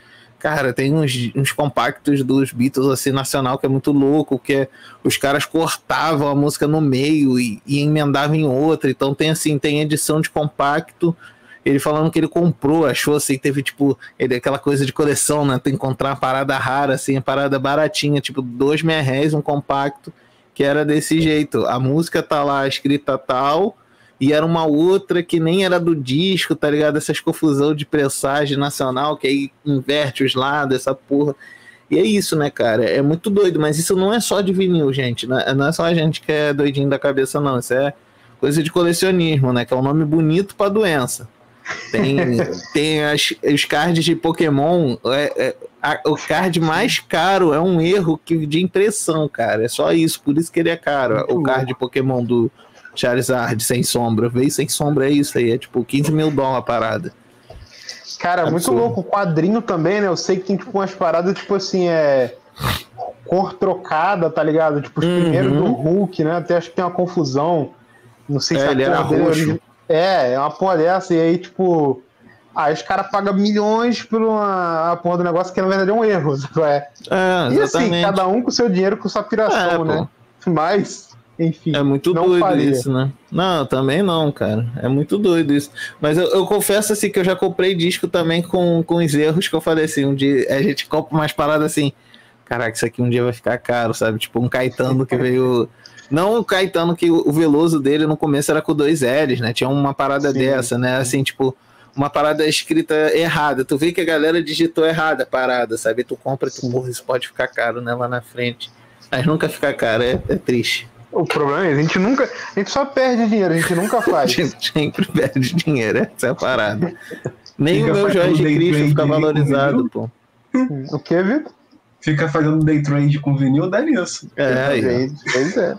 Cara, tem uns, uns compactos dos Beatles, assim, nacional, que é muito louco, que é, os caras cortavam a música no meio e, e emendavam em outra. Então tem, assim, tem edição de compacto. Ele falando que ele comprou, achou, assim, teve, tipo, ele, aquela coisa de coleção, né? Encontrar uma parada rara, assim, uma parada baratinha, tipo, dois mil reais, um compacto, que era desse jeito. A música tá lá escrita tal, e era uma outra que nem era do disco, tá ligado? Essas confusão de pressagem nacional, que aí inverte os lados, essa porra. E é isso, né, cara? É muito doido, mas isso não é só de vinil, gente. Não é é só a gente que é doidinho da cabeça, não. Isso é coisa de colecionismo, né? Que é um nome bonito pra doença. Tem, *laughs* tem as, os cards de Pokémon. é- é- a- o card mais caro é um erro que, de impressão, cara. É só isso, por isso que ele é caro. O card de Pokémon do Charizard sem sombra. Veio sem sombra, é isso aí. É tipo 15 mil dólares a parada. Cara, muito Absurdo. louco. O quadrinho também, né? Eu sei que tem tipo umas paradas, tipo assim, é. Cor trocada, tá ligado? Tipo, os Uhum. primeiros do Hulk, né? Até acho que tem uma confusão. Não sei É, se a ele era roxo. origi- É, é uma porra dessa. E aí, tipo. Aí os caras pagam milhões por uma a porra do negócio que na verdade é um erro. *laughs* É. É, E assim, cada um com seu dinheiro, com sua piração, É, pô. né? Mas, enfim. É muito doido faria. isso, né? Não, também não, cara. É muito doido isso. Mas eu, eu confesso assim que eu já comprei disco também com, com os erros que eu falei assim. Um dia a gente compra umas paradas assim. Caraca, isso aqui um dia vai ficar caro, sabe? Tipo um Caetano que veio. *laughs* Não o Caetano que o Veloso dele no começo era com dois L's, né? Tinha uma parada Sim. dessa, né? Assim, tipo, uma parada escrita errada. Tu vê que a galera digitou errada a parada, sabe? Tu compra, tu, Sim. porra, isso pode ficar caro, né? Lá na frente. Mas nunca fica caro, é, é triste. O problema é, a gente nunca. A gente só perde dinheiro, a gente nunca *laughs* A faz. gente sempre perde dinheiro, essa é a parada. Nem Fica o meu Jorge Cristo fica valorizado, pô. o que, Vitor? Fica fazendo day trade com vinil, dá nisso. É, aí. Gente, Pois é.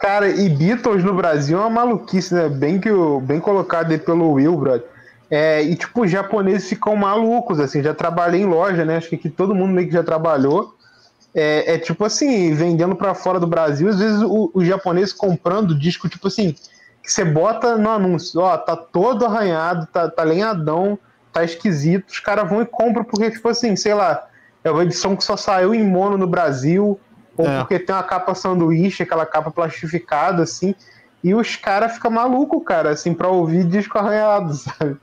Cara, e Beatles no Brasil é uma maluquice, né? Bem, que o, bem colocado aí pelo Will, brother. É, e tipo, os japoneses ficam malucos, assim, já trabalhei em loja, né? Acho que aqui todo mundo meio que já trabalhou. É, é tipo assim, vendendo pra fora do Brasil, às vezes o, o japonês comprando disco, tipo assim, que você bota no anúncio, ó, tá todo arranhado, tá, tá lenhadão, tá esquisito, os caras vão e compram porque, tipo assim, sei lá, é uma edição que só saiu em mono no Brasil, ou É. porque tem uma capa sanduíche, aquela capa plastificada, assim, e os caras ficam malucos, cara, assim, pra ouvir disco arranhado, *laughs* sabe?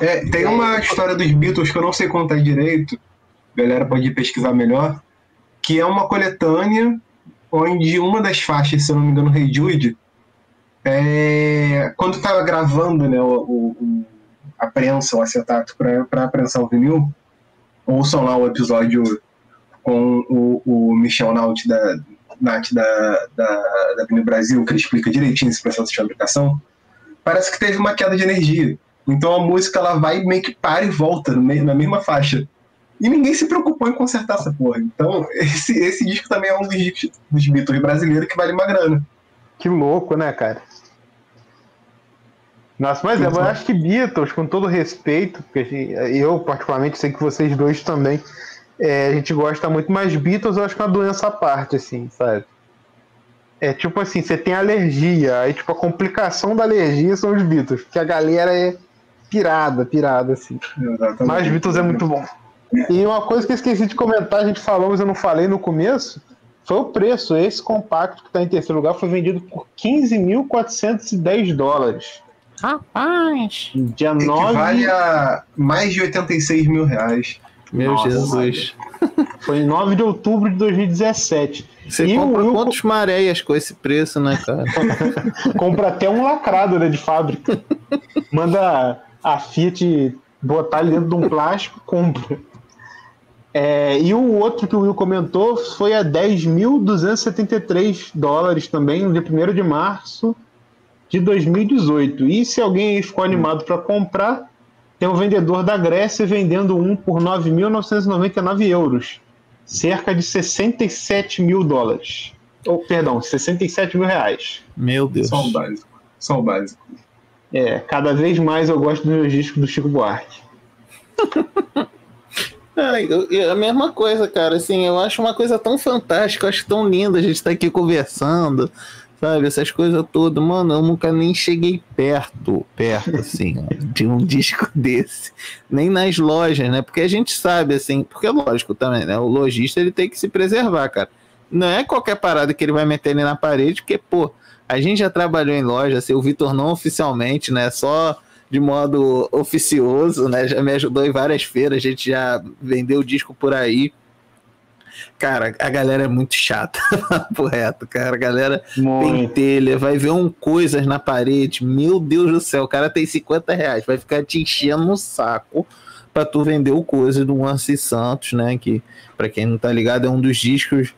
É, tem uma história dos Beatles que eu não sei contar direito, a galera pode pesquisar melhor, que é uma coletânea onde uma das faixas, se eu não me engano, Hey Jude, é, quando estava gravando né, o, o- a prensa, o acetato para prensar o vinil, ouçam lá o episódio com o, o Michel Naut da, Nath da, da, da Brasil, que ele explica direitinho esse processo de fabricação, parece que teve uma queda de energia. Então a música ela vai meio que para e volta na mesma faixa. E ninguém se preocupou em consertar essa porra. Então, esse, esse disco também é um dos dos Beatles brasileiros que vale uma grana. Que louco, né, cara? Nossa, mas eu acho que Beatles, com todo respeito, porque eu particularmente sei que vocês dois também, é, a gente gosta muito, mas Beatles eu acho que é uma doença à parte, assim, sabe? É tipo assim, você tem alergia, aí tipo a complicação da alergia são os Beatles, porque a galera é pirada, pirada, assim. Exatamente. Mas Beatles é muito bom. E uma coisa que eu esqueci de comentar, a gente falou, mas eu não falei no começo, foi o preço. Esse compacto que está em terceiro lugar foi vendido por 15.410 dólares. Rapaz! Dia Equivale 9, a mais de 86 mil reais. Meu Nossa, Jesus. foi em 9 de outubro de 2017. Você E compra Will quantos maréias com esse preço, né, cara? *laughs* compra até um lacrado né, de fábrica. Manda a Fiat botar ele dentro de um plástico, compra. É, e o outro que o Will comentou foi a 10.273 dólares também, no dia 1 de março de 2018. E se alguém ficou animado para comprar, tem um vendedor da Grécia vendendo um por 9.999 euros, cerca de 67 mil dólares. Ou, perdão, 67 mil reais. Meu Deus. Só o básico. Só o básico. É, cada vez mais eu gosto dos meus discos do Chico Buarque. *laughs* É, eu- eu- a mesma coisa, cara. Assim, eu acho uma coisa tão fantástica, eu acho tão linda a gente estar aqui conversando, sabe? Essas coisas todas. Mano, eu nunca nem cheguei perto, perto, assim, de um *laughs* disco desse. Nem nas lojas, né? Porque a gente sabe, assim, porque é lógico também, né? O lojista ele tem que se preservar, cara. Não é qualquer parada que ele vai meter ali na parede, porque, pô, a gente já trabalhou em loja, assim, o Vitor não oficialmente, né? Só de modo oficioso, né? Já me ajudou em várias feiras, a gente já vendeu disco por aí. Cara, a galera é muito chata, *laughs* papo reto, cara. A galera pentelha, vai ver um coisas na parede. Meu Deus do céu, o cara tem 50 reais, vai ficar te enchendo no saco pra tu vender o coisa do Ansi Santos, né? Que, pra quem não tá ligado, é um dos discos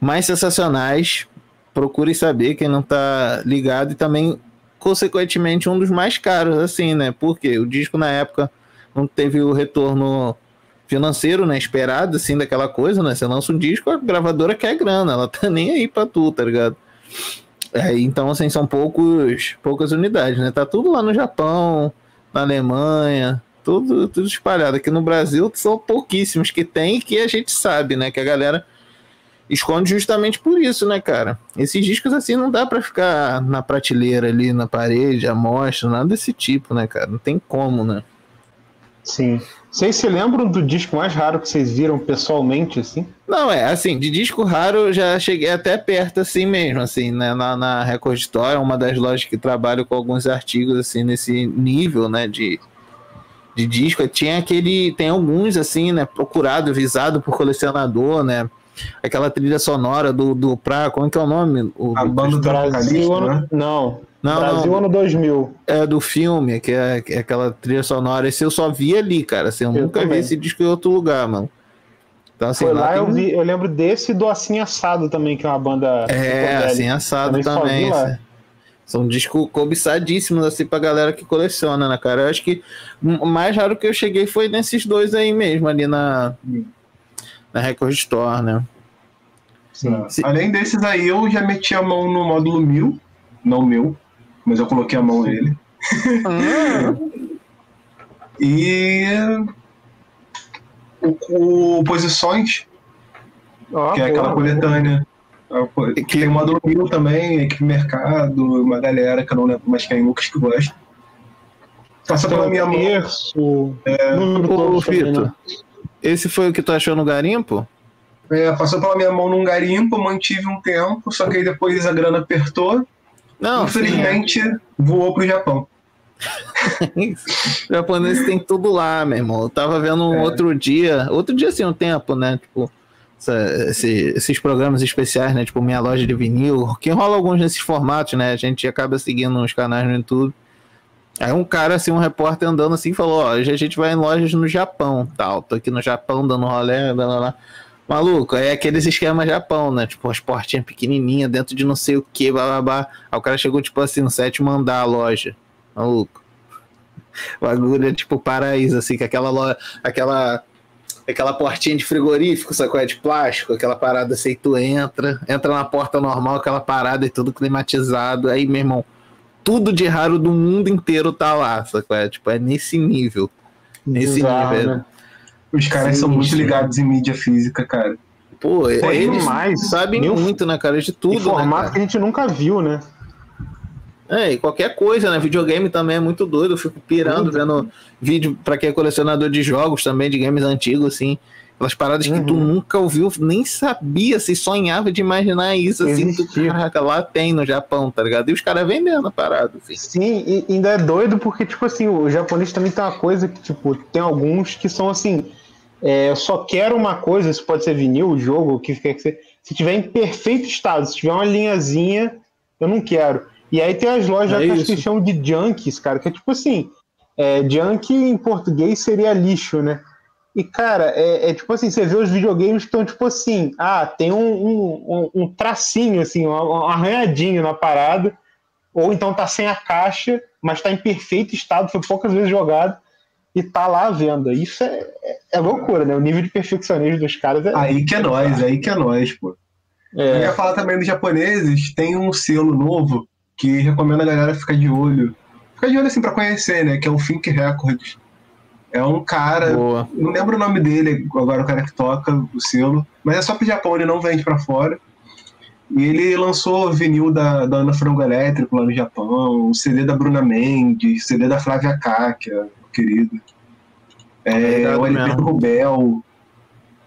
mais sensacionais. Procure saber quem não tá ligado e também consequentemente um dos mais caros, assim, né? Porque o disco na época não teve o retorno financeiro, né? Esperado, assim, daquela coisa, né? Você lança um disco, a gravadora quer grana, ela tá *laughs* nem aí pra tu, tá ligado? É, então, assim, são poucos, poucas unidades, né? Tá tudo lá no Japão, na Alemanha, tudo, tudo espalhado. Aqui no Brasil são pouquíssimos que tem que a gente sabe, né? Que a galera esconde justamente por isso, né, cara? Esses discos assim não dá pra ficar na prateleira ali na parede, à mostra, nada desse tipo, né, cara? Não tem como, né? Sim. Vocês se lembram do disco mais raro que vocês viram pessoalmente, assim? Não, é, assim, de disco raro eu já cheguei até perto assim mesmo, assim, né, na, na Record Store, é uma das lojas que trabalho com alguns artigos, assim, nesse nível, né, de, de disco. Tinha aquele, tem alguns, assim, né, procurado, visado por colecionador, né, aquela trilha sonora do, do pra, como é que é o nome? O, A banda do Brasil, ano... né? Não. Não, Brasil, não. ano 2000. é do filme, que é, que é aquela trilha sonora, esse eu só vi ali, cara, assim, eu, Eu nunca vi também. esse disco em outro lugar, mano. Então, assim, Foi lá lá, tem eu, um- vi, eu lembro desse e do Assim Assado também, que é uma banda. É, assim, assado Também também. vi assim. São discos cobiçadíssimos, assim, pra galera que coleciona, né, cara? Eu acho que o mais raro que eu cheguei foi nesses dois aí mesmo, ali na, na Record Store, né? É. Sim. Além desses aí, eu já meti a mão no módulo 1000. Não meu, mas eu coloquei a mão nele. *laughs* E. O, o Posições, Ó, que é aquela boa. coletânea. Que tem o módulo 1000 também, Equipe Mercado, uma galera que eu não lembro mais quem é Lucas que gosta. Passa pela o minha mão. terço, É. todo também, Vitor? Esse foi o que tu achou no garimpo? É, passou pela minha mão num garimpo, mantive um tempo, só que aí depois a grana apertou. Não, Infelizmente, voou pro Japão. *laughs* Os japoneses tem tudo lá, meu irmão. Eu tava vendo um É. outro dia, outro dia assim, um tempo, né? Tipo, essa- esse- esses programas especiais, né? Tipo, Minha Loja de Vinil, que rola alguns nesses formatos, né? A gente acaba seguindo uns canais no YouTube. Aí um cara, assim, um repórter andando assim, falou, ó, hoje a gente vai em lojas no Japão, tal. Tô aqui no Japão dando rolê, blá, blá, blá. Maluco, é aqueles esquemas Japão, né? Tipo, as portinhas pequenininhas dentro de não sei o que, blá, blá, blá. Aí o cara chegou, tipo assim, no sétimo andar a loja. Maluco. O *laughs* bagulho é tipo paraíso, assim, com aquela loja, aquela, aquela portinha de frigorífico, sacou? É de plástico, aquela parada assim, tu entra, entra na porta normal, aquela parada e tudo climatizado. Aí, meu irmão, tudo de raro do mundo inteiro tá lá, sacou? É, tipo, é nesse nível. Nesse Bizarro, nível. né? Os caras Sim, são muito ligados em mídia física, cara. Pô, Pô, eles demais. sabem Mil- muito, né, cara? De tudo, né, formato cara? que a gente nunca viu, né? É, e qualquer coisa, né? Videogame também é muito doido. Eu fico pirando, vendo vídeo pra quem é colecionador de jogos também, de games antigos, assim. Aquelas paradas que tu Uhum. nunca ouviu, nem sabia, se sonhava de imaginar isso, assim. Tu, caraca, lá tem no Japão, tá ligado? E os caras vendendo a parada, assim. Sim, e ainda é doido porque, tipo assim, o japonês também tem uma coisa que, tipo, tem alguns que são assim. é, eu só quero uma coisa, isso pode ser vinil, jogo, o que quer que seja. Se tiver em perfeito estado, se tiver uma linhazinha, eu não quero. E aí tem as lojas É que eles chamam de junkies, cara, que é tipo assim, é, junk em português seria lixo, né? E, cara, é, é tipo assim, você vê os videogames que estão tipo assim, ah, tem um, um, um- um tracinho, assim, um, um arranhadinho na parada, ou então tá sem a caixa, mas tá em perfeito estado, foi poucas vezes jogado, e tá lá à venda. Isso é, é- loucura, né? O nível de perfeccionismo dos caras é. Aí que é nós, aí que é nós, pô. Eu é ia falar também dos japoneses, tem um selo novo que recomendo a galera ficar de olho. Ficar de olho assim pra conhecer, né? Que é o Think Records. É um cara, Boa. não lembro o nome dele agora, o cara que toca o selo, mas é só pro Japão, ele não vende pra fora. E ele lançou vinil da, da Ana Frango Elétrico lá no Japão, o CD da Bruna Mendes, CD da Flávia Kákia, querido. É, Obrigado o LP mesmo. do Rubel,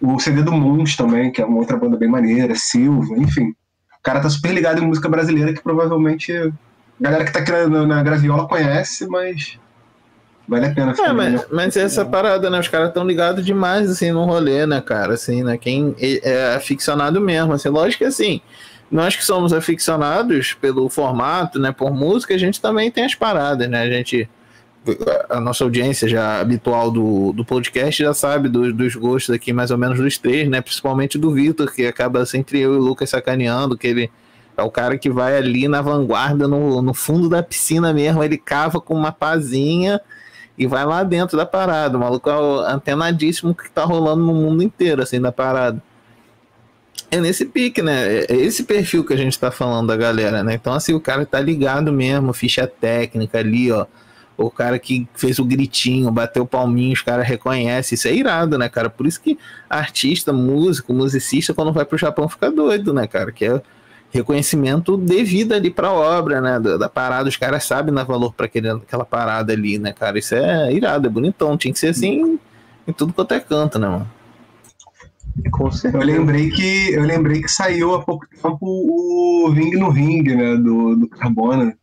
o CD do Moons também, que é uma outra banda bem maneira, Silva, enfim. O cara tá super ligado em música brasileira que provavelmente a galera que tá aqui na, na Graviola conhece, mas vale a pena É, ficar mas, né? mas essa parada, né? Os caras estão ligados demais, assim, no rolê, né, cara? Assim, né? Quem é é aficionado mesmo, assim. Lógico que, assim, nós que somos aficionados pelo formato, né? Por música, a gente também tem as paradas, né? A gente... A nossa audiência já habitual do, do podcast já sabe do- dos gostos aqui, mais ou menos dos três, né? Principalmente do Vitor, que acaba sempre eu e o Lucas sacaneando, que ele é o cara que vai ali na vanguarda, no, no fundo da piscina mesmo, ele cava com uma pazinha e vai lá dentro da parada. O maluco é antenadíssimo que tá rolando no mundo inteiro, assim, da parada. É nesse pique, né? É esse perfil que a gente tá falando da galera, né? Então, assim, o cara tá ligado mesmo, ficha técnica ali, ó. O cara que fez o gritinho, bateu o palminho, os caras reconhecem. Isso é irado, né, cara? Por isso que artista, músico, musicista, quando vai pro Japão, fica doido, né, cara? Que é reconhecimento devido ali pra obra, né? Da, da parada, os caras sabem dar valor pra aquele, aquela parada ali, né, cara? Isso é irado, é bonitão. Tinha que ser assim em tudo quanto é canto, né, mano? com Eu certeza. lembrei que eu lembrei que saiu há pouco tempo o Ring no Ring, né? Do, do Carbona.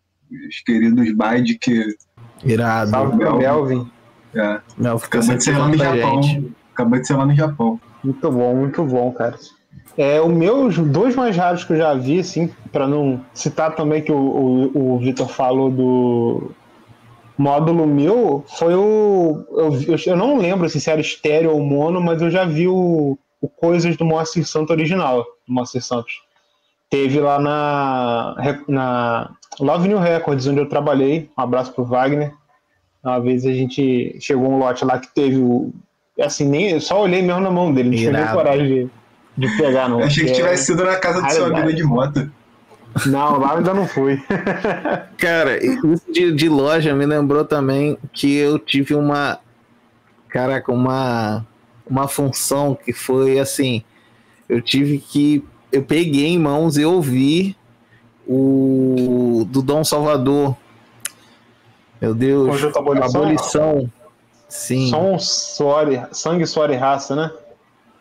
Os queridos Bide que Irado. Salve Melvin. é, Mel fica acabou de ser lá no a Japão. gente. Acabou de ser lá no Japão. Muito bom, muito bom, cara. É, o meus dois mais raros que eu já vi, assim, para não citar também que o, o, o Vitor falou do módulo meu, foi o. Eu, eu, não lembro assim, se era estéreo ou mono, mas eu já vi o, o Coisas do Moacir Santos original, do Moacir Santos. Teve lá na, na Love New Records, onde eu trabalhei. Um abraço pro Wagner. Uma vez a gente chegou um lote lá que teve o. Assim, nem, eu só olhei mesmo na mão dele, não tive nem coragem de, de pegar, não. Eu achei que porque- tivesse sido na casa do seu raridade. amigo de moto. Não, lá eu ainda não fui. *laughs* Cara, isso de, de loja me lembrou também que eu tive uma. Caraca, uma. Uma função que foi assim. Eu tive que. Eu peguei em mãos e ouvi o. Do Dom Salvador. Meu Deus. Conjunto Abolição? Abolição. Sim. Som, suor, sangue, suor e raça, né?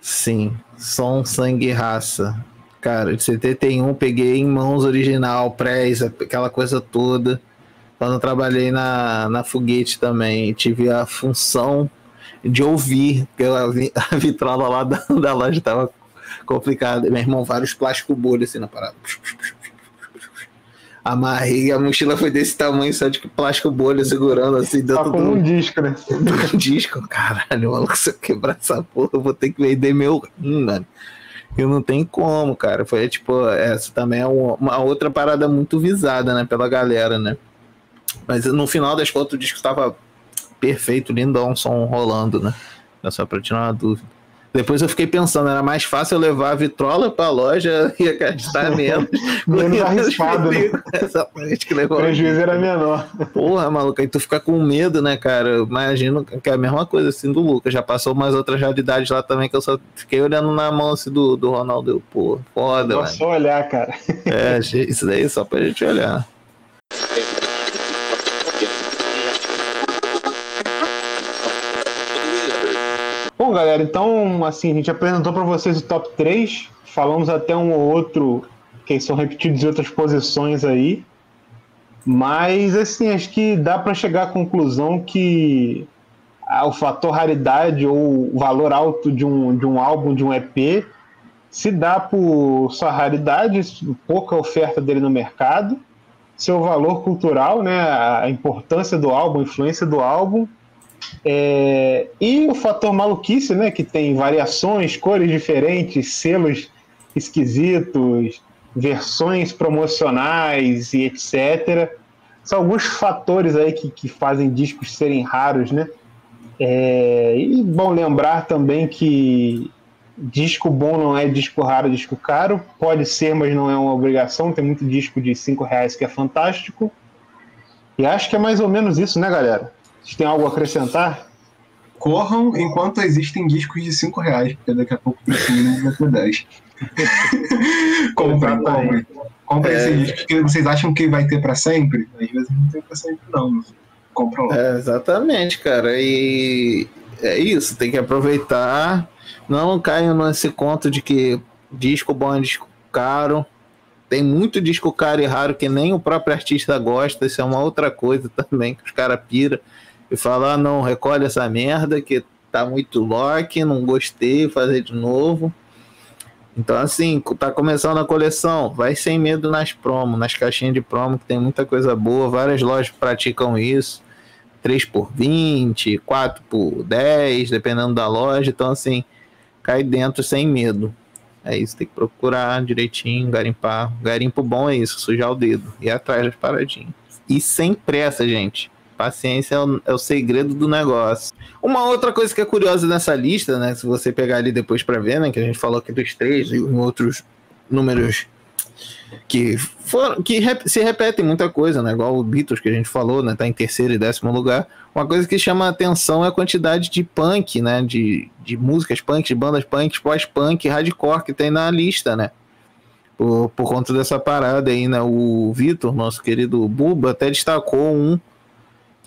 Sim, som, sangue e raça. Cara, de 71 peguei em mãos original, prés, aquela coisa toda. Quando trabalhei na, na foguete também, tive a função de ouvir, porque a, vi- *laughs* a vitrola lá da, da loja tava complicada. Meu irmão, vários plástico bolha assim na parada. Amarrei, a mochila foi desse tamanho, só de plástico bolha segurando assim Tá dentro com do, um disco, né? do *laughs* disco, caralho, maluco, se eu quebrar essa porra, eu vou ter que vender meu rim, mano. Eu não tem como, cara. Foi tipo, essa também é uma, outra parada muito visada, né, pela galera, né? Mas no final das contas o disco tava perfeito, lindão, som rolando, né? É só pra tirar uma dúvida. Depois eu fiquei pensando, era mais fácil eu levar a vitrola pra loja *laughs* e gastar *laughs* menos. Menos arriscado, né? *laughs* Exatamente, que O levou. prejuízo era menor. Porra, maluco, aí tu fica com medo, né, cara? Eu imagino que é a mesma coisa assim do Lucas. Já passou umas outras realidades lá também que eu só fiquei olhando na mão assim do, do Ronaldo. Eu, Pô, foda, velho. só olhar, cara. É, isso daí é só pra gente olhar. Galera, então, assim, a gente apresentou para vocês o top 3, falamos até um ou outro que são repetidos em outras posições aí, mas, assim, acho que dá para chegar à conclusão que ah, o fator raridade ou o valor alto de um, de um álbum, de um EP, se dá por sua raridade, pouca oferta dele no mercado, seu valor cultural, né, a importância do álbum, a influência do álbum, é, e o fator maluquice, né? Que tem variações, cores diferentes, selos esquisitos, versões promocionais e etc. São alguns fatores aí que, que fazem discos serem raros, né? É, e bom lembrar também que disco bom não é disco raro, disco caro. Pode ser, mas não é uma obrigação. Tem muito disco de 5 reais que é fantástico. E acho que é mais ou menos isso, né, galera? Vocês têm algo a acrescentar? Corram enquanto existem discos de 5 reais, porque daqui a pouco o preço mínimo vai ser 10. *laughs* comprem, comprem. Comprem É. esses discos que vocês acham que vai ter pra sempre. Às vezes não tem pra sempre, não. Compram lá. É, exatamente, cara. E é isso, tem que aproveitar. Não caiam nesse conto de que disco bom é disco caro. Tem muito disco caro e raro que nem o próprio artista gosta. Isso é uma outra coisa também que os caras pira e falam: ah, não, recolhe essa merda que tá muito lock, não gostei, fazer de novo. Então, assim, tá começando a coleção, vai sem medo nas promos, nas caixinhas de promo, que tem muita coisa boa, várias lojas praticam isso. 3 por 20, 4 por 10, dependendo da loja. Então, assim, cai dentro sem medo. É isso, tem que procurar direitinho, garimpar. Garimpo bom é isso, sujar o dedo. E atrás das paradinhas. E sem pressa, gente. Paciência é o, é o segredo do negócio. Uma outra coisa que é curiosa nessa lista, né? Se você pegar ali depois pra ver, né? Que a gente falou aqui dos três e outros números que foram, que rep- se repetem muita coisa, né? Igual o Beatles que a gente falou, né? Tá em terceiro e décimo lugar. Uma coisa que chama a atenção é a quantidade de punk, né? De, de músicas punk, de bandas punk, pós-punk, hardcore que tem na lista, né? Por, por conta dessa parada aí, né? O Vitor, nosso querido Buba, até destacou um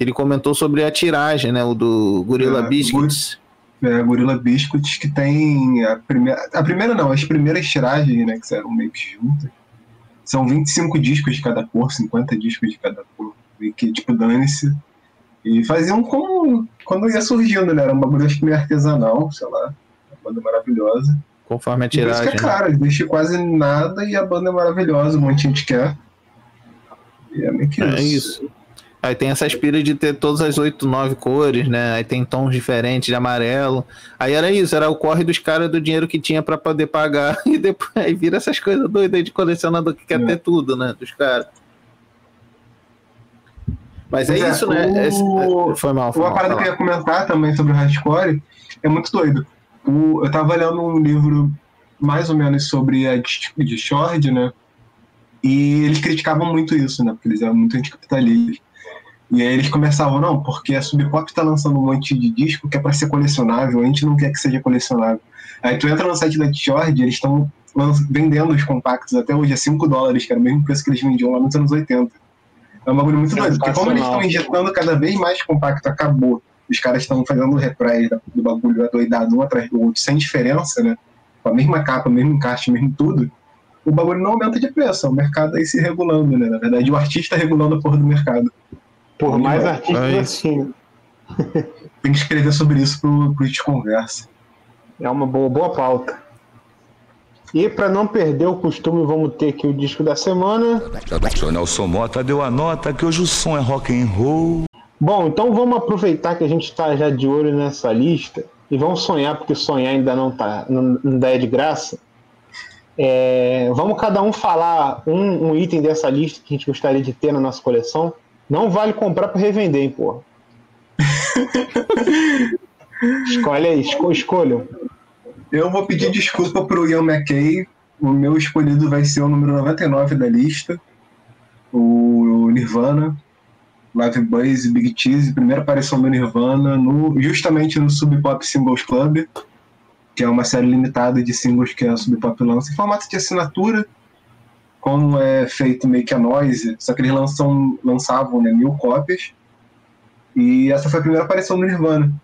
ele comentou sobre a tiragem, né? O do Gorilla É, Biscuits. É, Gorilla Biscuits, que tem a primeira. A primeira não, as primeiras tiragens, né? Que eram meio que juntas. São 25 discos de cada cor, 50 discos de cada cor. E que, tipo, dane-se. E faziam como quando ia surgindo, né? Era um bagulho acho que meio artesanal, sei lá. Uma banda maravilhosa. Conforme a por isso tiragem. que é né? caro, existe quase nada e a banda é maravilhosa, um monte de gente quer. E é meio que É isso. isso. Aí tem essa aspira de ter todas as oito, nove cores, né? Aí tem tons diferentes de amarelo. Aí era isso, era o corre dos caras do dinheiro que tinha pra poder pagar. *laughs* E depois aí vira essas coisas doidas aí de colecionador que quer É. ter tudo, né? Dos caras. Mas é, é, isso, né? o- Esse- Foi mal, foi Uma mal. parada que eu ia comentar também sobre o hardcore é muito doido. O- eu tava lendo um livro mais ou menos sobre a de Shord, né? E eles criticavam muito isso, né? Porque eles eram muito anticapitalistas. E aí eles começavam, não, porque a Sub Pop tá lançando um monte de disco que é pra ser colecionável, a gente não quer que seja colecionável. Aí tu entra no site da Shord, eles estão vendendo os compactos até hoje a 5 dólares, que era o mesmo preço que eles vendiam lá nos anos 80. É um bagulho muito doido, porque como eles estão injetando cada vez mais compacto, acabou. Os caras estão fazendo représ do bagulho adoidado um atrás do outro, sem diferença, né? Com a mesma capa, mesmo encaixe, mesmo tudo. O bagulho não aumenta de preço, é o mercado aí se regulando, né? Na verdade, o artista regulando a porra do mercado. Por mais É artistas assim. *laughs* Tem que escrever sobre isso pro, pro It Conversa. É uma boa, boa pauta. E para não perder o costume, vamos ter aqui o disco da semana. O Nelson Mota deu a nota que hoje o som é rock and roll. Bom, então vamos aproveitar que a gente está já de olho nessa lista e vamos sonhar, porque sonhar ainda não tá, não, não dá de graça. É, vamos cada um falar um, um item dessa lista que a gente gostaria de ter na nossa coleção. Não vale comprar para revender, hein, porra. *laughs* Escolhe aí, esco, escolham. Eu vou pedir desculpa pro Ian McKay. O meu escolhido vai ser o número 99 da lista. O Nirvana. Live Boys e Big Cheese. Primeira aparição do Nirvana no, justamente no Sub Pop Singles Club. Que é uma série limitada de singles que a Sub Pop lança em formato de assinatura. Como é feito meio que a noise. Só que eles lançam, lançavam né, mil cópias. E essa foi a primeira aparição do Nirvana.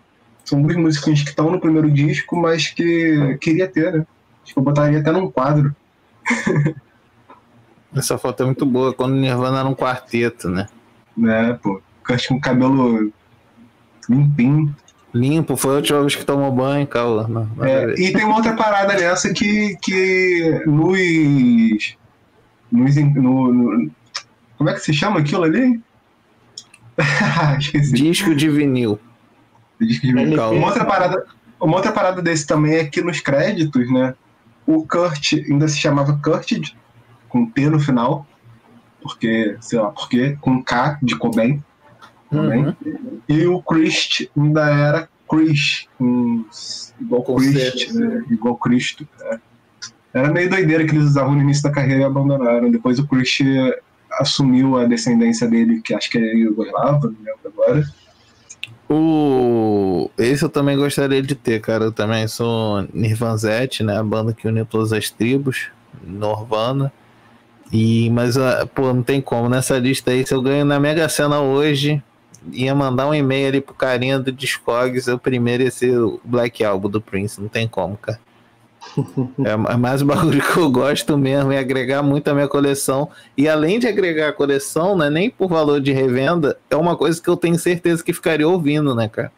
São duas músicas que estão no primeiro disco, mas que queria ter, né? Acho que eu botaria até num quadro. *laughs* Essa foto é muito boa, quando o Nirvana era um quarteto, né? Né, pô. Acho que um cabelo limpinho. Limpo, foi a última vez que tomou banho, Caô. Não, a É, e tem uma outra parada nessa que, que nos, nos. no, no- como é que se chama aquilo ali? *laughs* Disco de vinil. Disco de vinil. Uma outra parada, uma outra parada desse também é que nos créditos, né? O Kurt ainda se chamava Kurt com P no final, porque sei lá, porque com K de Cobain, Cobain. Uhum. E o Christ ainda era Chris, com, igual Com Christ, né? igual Cristo. é. Era meio doideira que eles usavam no início da carreira e abandonaram. Depois o Christ assumiu a descendência dele, que acho que é Yugoslava, não lembro agora. O... Esse eu também gostaria de ter, cara. Eu também sou Nirvanzete, né? A banda que uniu todas as tribos, Norvana. E, mas, ah, pô, não tem como. Nessa lista aí, se eu ganho na Mega Sena hoje, ia mandar um e-mail ali pro carinha do Discogs, o primeiro ia ser o Black Album do Prince. Não tem como, cara. *laughs* É é mais um bagulho que eu gosto mesmo, e agregar muito à minha coleção. E além de agregar a coleção, né, nem por valor de revenda, é uma coisa que eu tenho certeza que ficaria ouvindo, né, cara?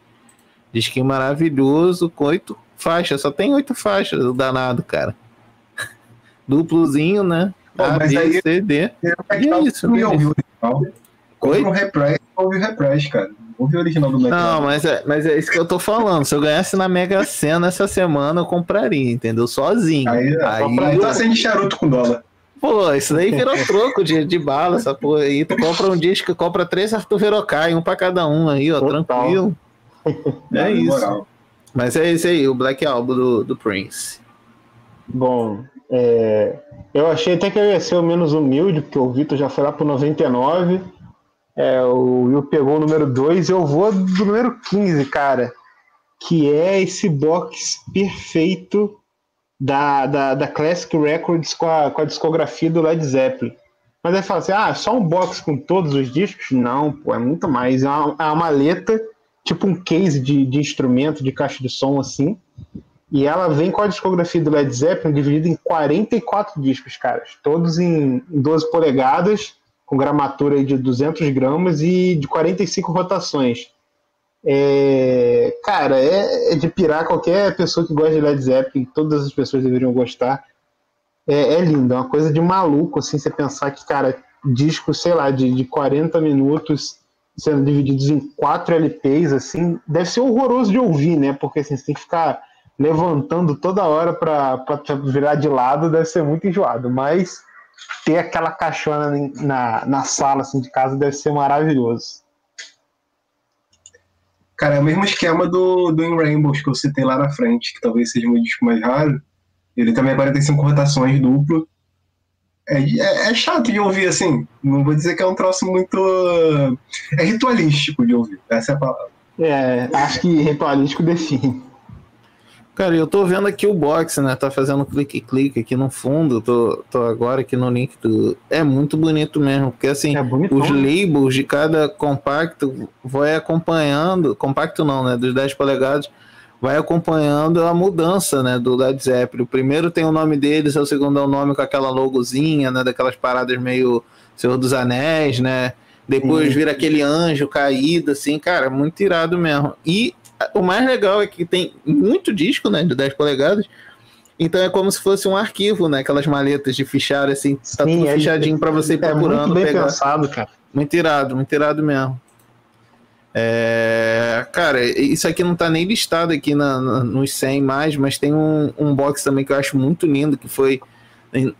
Diz que maravilhoso, com oito faixas, só tem oito faixas, o danado, cara. *laughs* Duplozinho, né? Pô, A, mas B, aí- C, D. E é isso, não Oi? Repress, ouve o Repress, cara. Ouve o original do Black Não, mas é, mas é isso que eu tô falando. Se eu ganhasse na Mega Sena essa semana, eu compraria, entendeu? Sozinho. Aí, é, Aí, pra- então acende charuto com dólar. Pô, isso daí virou troco de, de bala, essa porra aí. Tu compra um disco, compra três Arthur Verocai, um pra cada um aí, ó, Total. tranquilo. É Na isso. moral. Mas é isso aí, o Black Album do, do Prince. Bom, é, eu achei até que eu ia ser o menos humilde, porque o Vitor já foi lá pro 99. É, o Will pegou o número 2 e eu vou do número 15, cara. Que é esse box perfeito da, da, da Classic Records com a, com a discografia do Led Zeppelin. Mas aí fala assim: ah, só um box com todos os discos? Não, pô, é muito mais. É uma, é uma maleta, tipo um case de, de instrumento, de caixa de som assim. E ela vem com a discografia do Led Zeppelin dividida em 44 discos, caras. Todos em 12 polegadas, com gramatura de 200 gramas e de 45 rotações. É, cara, é, é de pirar qualquer pessoa que gosta de Led Zeppelin, todas as pessoas deveriam gostar. É, é lindo, é uma coisa de maluco, assim, você pensar que, cara, discos, sei lá, de, de 40 minutos sendo divididos em quatro LPs, assim, deve ser horroroso de ouvir, né? Porque assim, você tem que ficar levantando toda hora para virar de lado, deve ser muito enjoado. Mas ter aquela caixona na, na sala assim, de casa deve ser maravilhoso. Cara, é o mesmo esquema do, do In Rainbows que eu citei lá na frente, que talvez seja um disco mais raro. Ele também é 45 rotações duplo. É, é, é chato de ouvir, assim. Não vou dizer que é um troço muito. É ritualístico de ouvir. Essa é a palavra. É, acho que ritualístico define. Cara, eu tô vendo aqui o box, né? Tá fazendo clique-clique aqui no fundo. Tô, tô agora aqui no link do. É muito bonito mesmo, porque assim, É os labels de cada compacto vai acompanhando. Compacto não, né? Dos 10 polegadas, vai acompanhando a mudança, né? Do Led Zeppelin. O primeiro tem o nome deles, o segundo é o nome com aquela logozinha, né? Daquelas paradas meio Senhor dos Anéis, né? Depois vira aquele anjo caído, assim, cara, muito irado mesmo. E o mais legal é que tem muito disco, né? De 10 polegadas. Então é como se fosse um arquivo, né? Aquelas maletas de fichário, assim, tá Sim, tudo é- fichadinho pra você ir É muito procurando bem pegar. pensado, cara. Muito irado, muito irado mesmo. É, cara, isso aqui não tá nem listado aqui na, na- nos 100 mais, mas tem um, um box também que eu acho muito lindo, que foi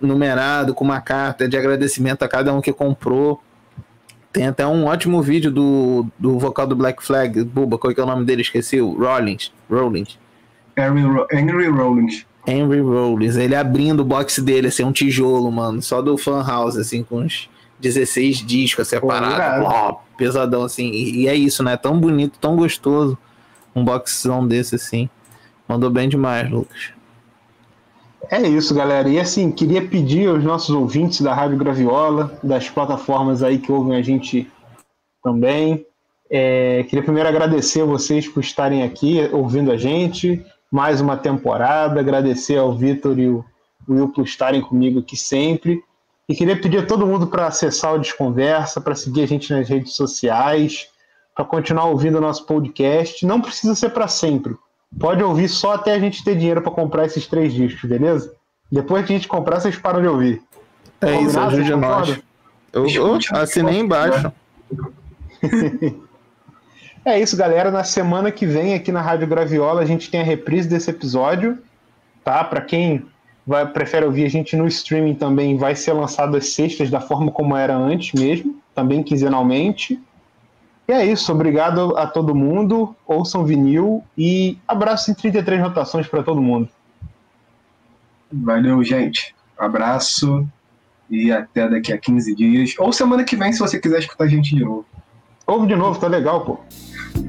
numerado com uma carta de agradecimento a cada um que comprou. Tem até um ótimo vídeo do, do vocal do Black Flag, Buba, qual que é o nome dele? Esqueci, o Rollins. Rollins. Henry, Ro- Henry Rollins. Henry Rollins, ele abrindo o box dele, assim, um tijolo, mano, só do fan house, assim, com uns 16 discos separados, irado. Uau, pesadão, assim, e, e é isso, né, tão bonito, tão gostoso, um boxzão desse, assim, mandou bem demais, Lucas. É isso, galera. E assim, queria pedir aos nossos ouvintes da Rádio Graviola, das plataformas aí que ouvem a gente também. é, queria primeiro agradecer a vocês por estarem aqui ouvindo a gente, mais uma temporada. Agradecer ao Vitor e o Will por estarem comigo aqui sempre. E queria pedir a todo mundo para acessar o Desconversa, para seguir a gente nas redes sociais, para continuar ouvindo o nosso podcast. Não precisa ser para sempre. Pode ouvir só até a gente ter dinheiro para comprar esses três discos, beleza? Depois que a gente comprar, vocês param de ouvir. É isso, Combinado? ajude Vocês nós. Eu, eu assinei embaixo. *laughs* É isso, galera. Na semana que vem, aqui na Rádio Graviola, a gente tem a reprise desse episódio, tá? Para quem vai, prefere ouvir a gente no streaming também, vai ser lançado às sextas, da forma como era antes mesmo, também quinzenalmente. E é isso, obrigado a todo mundo. Ouçam vinil e abraço em 33 rotações para todo mundo. Valeu, gente. Abraço e até daqui a 15 dias. Ou semana que vem, se você quiser escutar a gente de novo. Ouve de novo, tá legal, pô.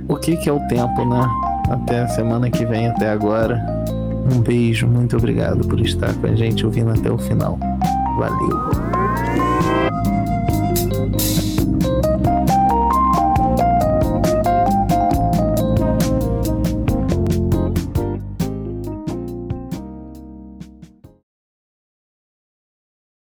O que que é o tempo, né? Até a semana que vem, até agora. Um beijo, muito obrigado por estar com a gente ouvindo até o final. Valeu.